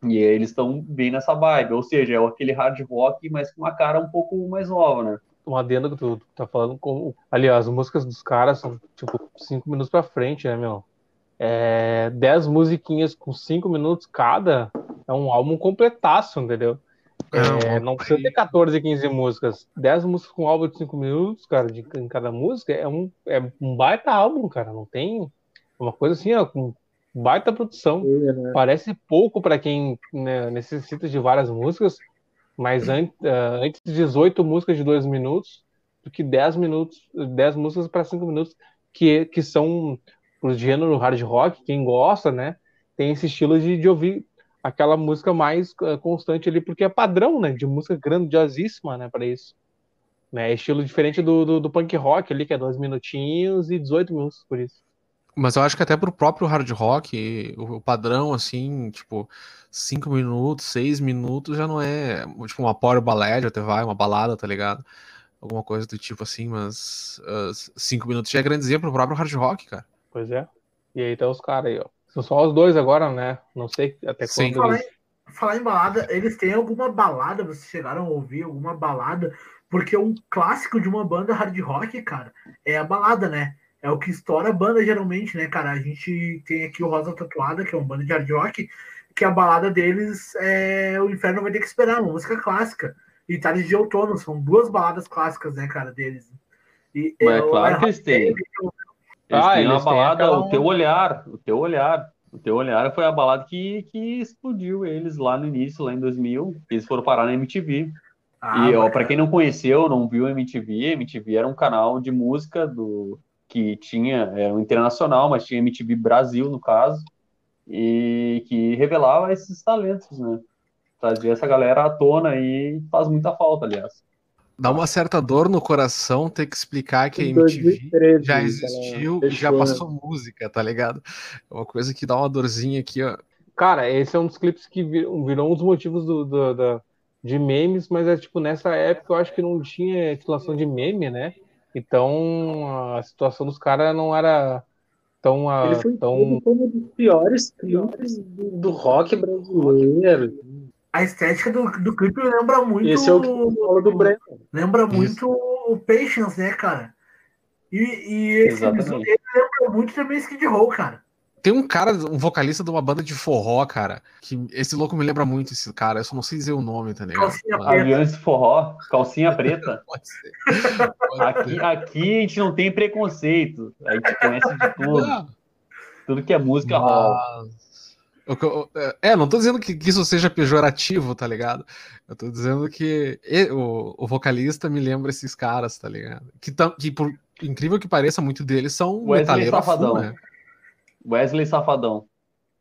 E eles estão bem nessa vibe, ou seja, é aquele hard rock, mas com uma cara um pouco mais nova, né? Um adendo que tu, tá falando com. Aliás, as músicas dos caras são tipo cinco minutos pra frente, né, meu? É, dez musiquinhas com cinco minutos cada é um álbum completaço, entendeu? É, não precisa ter 14, 15 músicas. 10 músicas com um álbum de 5 minutos, cara, de, em cada música, é um, é um baita álbum, cara. Não tem uma coisa assim, ó, com baita produção. É, né? Parece pouco para quem né, necessita de várias músicas, mas an uh, antes de 18 músicas de 2 minutos do que 10 minutos, 10 músicas para 5 minutos, que, que são pro gênero hard rock, quem gosta, né? Tem esse estilo de, de ouvir aquela música mais uh, constante ali, porque é padrão, né? De música grandiosíssima, né? Para isso. Né, estilo diferente do, do, do, punk rock ali, que é dois minutinhos e 18 minutos por isso. Mas eu acho que até pro próprio hard rock, o, padrão, assim, tipo, 5 minutos, 6 minutos já não é, tipo, uma power ballad, até vai, uma balada, tá ligado? Alguma coisa do tipo assim, mas 5 uh, minutos já é grandezinha pro próprio hard rock, cara. Pois é. E aí tá os caras aí, ó. São só os dois agora, né? Não sei até Sim. quando. Falar, eles... em, falar em balada, eles têm alguma balada? Vocês chegaram a ouvir alguma balada? Porque um clássico de uma banda hard rock, cara, é a balada, né? É o que estoura a banda geralmente, né, cara? A gente tem aqui o Rosa Tatuada, que é uma banda de hard rock, que a balada deles é O Inferno Vai Ter Que Esperar, uma música clássica. E Tardes de Outono, são duas baladas clássicas, né, cara, deles. E, Mas é, claro que eles têm. Eles ah, têm uma balada, aquela... o teu olhar, o teu olhar. O teu olhar foi a balada que, que explodiu eles lá no início, lá em 2000. Eles foram parar na MTV. Ah, e para quem não conheceu, não viu a MTV, a MTV era um canal de música do que tinha, era um internacional, mas tinha MTV Brasil no caso, e que revelava esses talentos, né? Trazia essa galera à tona e faz muita falta, aliás dá uma certa dor no coração ter que explicar que a MTV 2013, já existiu e já passou música, tá ligado? É uma coisa que dá uma dorzinha aqui, ó. Cara, esse é um dos clipes que virou um dos motivos do, do, do, de memes, mas é tipo, nessa época eu acho que não tinha situação de meme, né? Então a situação dos caras não era tão. Ele foi tão... um dos piores clipes do, do rock brasileiro a estética do, do clipe lembra muito. Esse é o que do Breno. Lembra Isso. muito o Patience, né, cara? E, e esse episódio lembra muito também Skid Row, cara. Tem um cara, um vocalista de uma banda de forró, cara, que esse louco me lembra muito esse cara, eu só não sei dizer o nome, tá ligado? Calcinha Aliança Forró, calcinha preta. Pode ser. Pode aqui, ser. aqui a gente não tem preconceito, a gente conhece de tudo. Não. Tudo que é música Mas... rola. É, não tô dizendo que, isso seja pejorativo, tá ligado? Eu tô dizendo que o, o vocalista me lembra esses caras, tá ligado? Que, tam, que por incrível que pareça, muito deles são Wesley Safadão. Full, né? Wesley Safadão.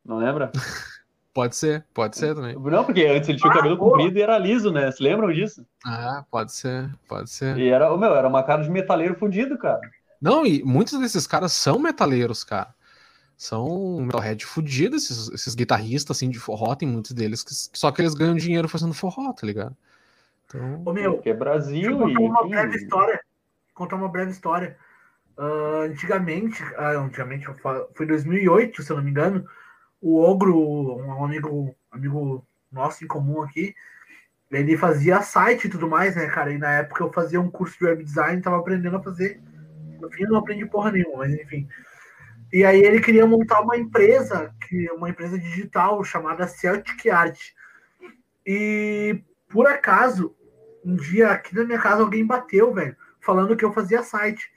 Não lembra? pode ser, pode ser também. Não, porque antes ele tinha o cabelo ah, comprido e era liso, né? Vocês lembram disso? Ah, pode ser, pode ser. E era, meu, era uma cara de metaleiro fundido, cara. Não, e muitos desses caras são metaleiros, cara são metalhead fudido, esses, esses guitarristas assim de forró, tem muitos deles que só que eles ganham dinheiro fazendo forró, tá ligado? Então, Ô, meu, que é Brasil contar e uma breve história, contar uma breve história. Uh, antigamente, uh, antigamente foi 2008, se eu não me engano, o Ogro, um amigo amigo nosso em comum aqui, ele fazia site e tudo mais, né, cara? E na época eu fazia um curso de web design, tava aprendendo a fazer. No fim eu não aprendi porra nenhuma, mas enfim. E aí ele queria montar uma empresa, que uma empresa digital chamada Celtic Art. E por acaso, um dia aqui na minha casa alguém bateu, velho, falando que eu fazia site.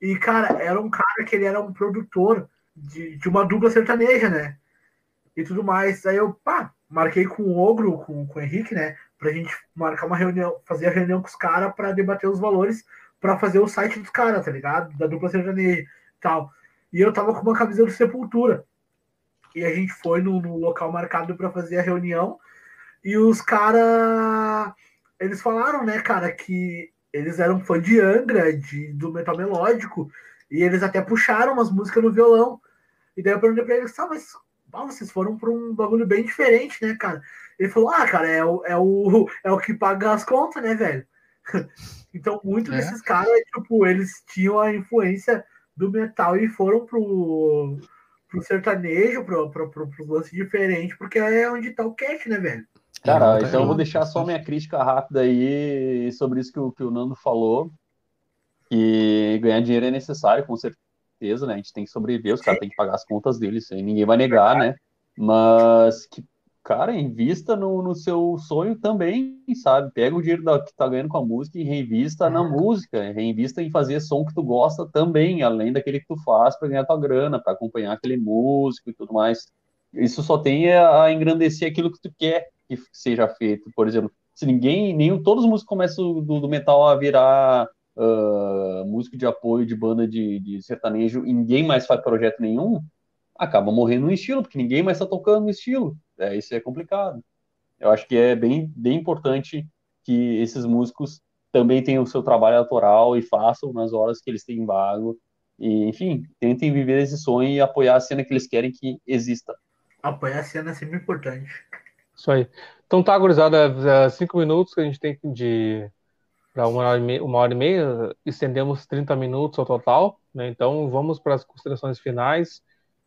E, cara, era um cara que ele era um produtor de, de uma dupla sertaneja, né? E tudo mais. Aí eu, pá, marquei com o Ogro, com, com o Henrique, né? Pra gente marcar uma reunião, fazer a reunião com os caras para debater os valores para fazer o site dos caras, tá ligado? Da dupla sertaneja e tal. E eu tava com uma camisa do Sepultura. E a gente foi no, no local marcado para fazer a reunião. E os caras. Eles falaram, né, cara, que eles eram fã de Angra, de, do metal melódico. E eles até puxaram umas músicas no violão. E daí eu perguntei pra eles, ah, mas ah, vocês foram pra um bagulho bem diferente, né, cara? Ele falou, ah, cara, é o, é o, é o que paga as contas, né, velho? então, muitos é. desses caras, tipo, eles tinham a influência do metal e foram pro, pro sertanejo, pro, pro, pro, pro lance diferente, porque é onde tá o cash, né, velho? Cara, então eu vou deixar só minha crítica rápida aí sobre isso que o, que o Nando falou. Que ganhar dinheiro é necessário, com certeza, né? A gente tem que sobreviver, os caras têm que pagar as contas deles, aí ninguém vai negar, né? Mas que cara, invista no, no seu sonho também, sabe? Pega o dinheiro da, que tá ganhando com a música e reinvista na música, reinvista em fazer som que tu gosta também, além daquele que tu faz para ganhar tua grana, para acompanhar aquele músico e tudo mais. Isso só tem a engrandecer aquilo que tu quer que seja feito. Por exemplo, se ninguém, nenhum, todos os músicos começam do, do metal a virar uh, músico de apoio de banda de, de sertanejo e ninguém mais faz projeto nenhum, acaba morrendo no estilo, porque ninguém mais está tocando no estilo. É, isso é complicado. Eu acho que é bem, bem importante que esses músicos também tenham o seu trabalho autoral e façam nas horas que eles têm vago. E, enfim, tentem viver esse sonho e apoiar a cena que eles querem que exista. Apoiar a cena é sempre importante. Isso aí. Então tá, gurizada, cinco minutos que a gente tem de para uma hora, e meia, uma hora e meia, estendemos 30 minutos ao total, né? Então vamos para as considerações finais.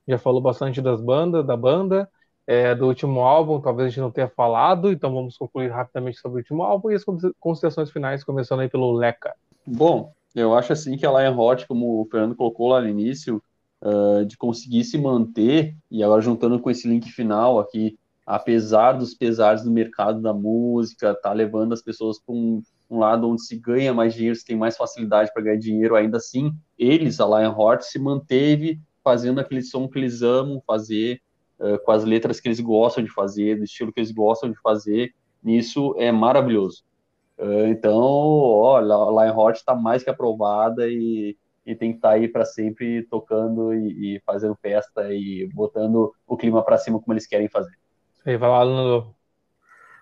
Já falou bastante das bandas, da banda é, do último álbum, talvez a gente não tenha falado, então vamos concluir rapidamente sobre o último álbum e as considerações finais, começando aí pelo Leca. Bom, eu acho assim que a Lion Hot, como o Fernando colocou lá no início, uh, de conseguir se manter, e agora juntando com esse link final aqui, apesar dos pesares do mercado da música, tá levando as pessoas para um, um, lado onde se ganha mais dinheiro, se tem mais facilidade para ganhar dinheiro, ainda assim, eles, a Lion Hot, se manteve fazendo aquele som que eles amam fazer, uh, com as letras que eles gostam de fazer, do estilo que eles gostam de fazer, nisso é maravilhoso. Uh, então, ó, a Lion Hot está mais que aprovada e, e tem que estar tá aí para sempre tocando e, e, fazendo festa e botando o clima para cima como eles querem fazer. Aí, vai lá, Lando.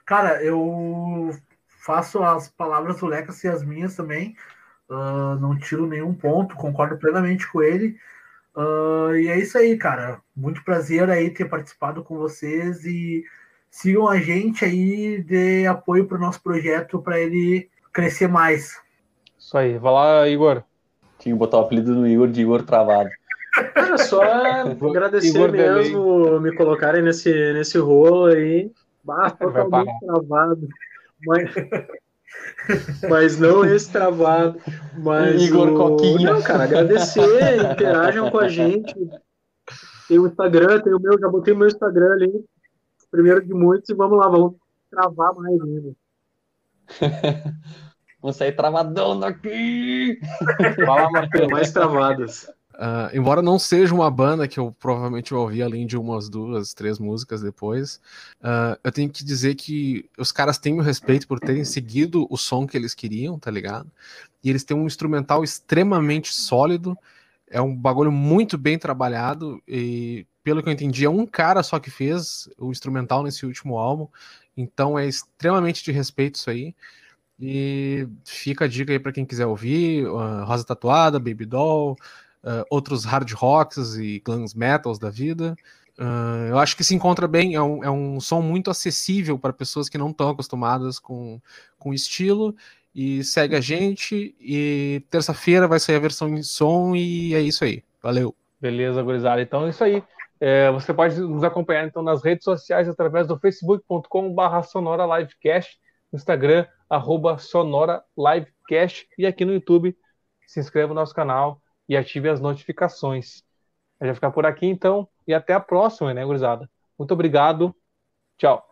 Cara, eu faço as palavras do Leca e as minhas também. Uh, não tiro nenhum ponto, concordo plenamente com ele. Uh, e é isso aí, cara. Muito prazer aí ter participado com vocês e sigam a gente aí, dê apoio para o nosso projeto para ele crescer mais. Isso aí, vai lá, Igor. Tinha que botar o apelido no Igor de Igor Travado. Cara, só agradecer Igor mesmo me colocarem nesse, nesse rolo aí. Bah, totalmente travado. Mas, mas não esse travado. Mas Igor o... Coquinha. Não, cara, agradecer, interajam com a gente. Tem o Instagram, tem o meu, já botei o meu Instagram ali. Primeiro de muitos, e vamos lá, vamos travar mais ainda. vamos sair travadão daqui! Fala, Matheus. Mais travadas. Uh, embora não seja uma banda que eu provavelmente ouvi além de umas duas, três músicas depois, uh, eu tenho que dizer que os caras têm o respeito por terem seguido o som que eles queriam, tá ligado? E eles têm um instrumental extremamente sólido, é um bagulho muito bem trabalhado, e pelo que eu entendi, é um cara só que fez o instrumental nesse último álbum, então é extremamente de respeito isso aí. E fica a dica aí para quem quiser ouvir: uh, Rosa Tatuada, Baby Doll uh, outros hard rocks e glam metals da vida. Uh, eu acho que se encontra bem, é um, é um som muito acessível para pessoas que não estão acostumadas com o estilo. E segue a gente. E terça-feira vai sair a versão em som. E é isso aí. Valeu. Beleza, gurizada. Então é isso aí. É, você pode nos acompanhar então nas redes sociais através do facebook.com.br Sonora Livecast, Instagram, arroba Sonora Livecast e aqui no YouTube. Se inscreva no nosso canal, e ative as notificações. Gente vai ficar por aqui então e até a próxima, né, gurizada? Muito obrigado. Tchau.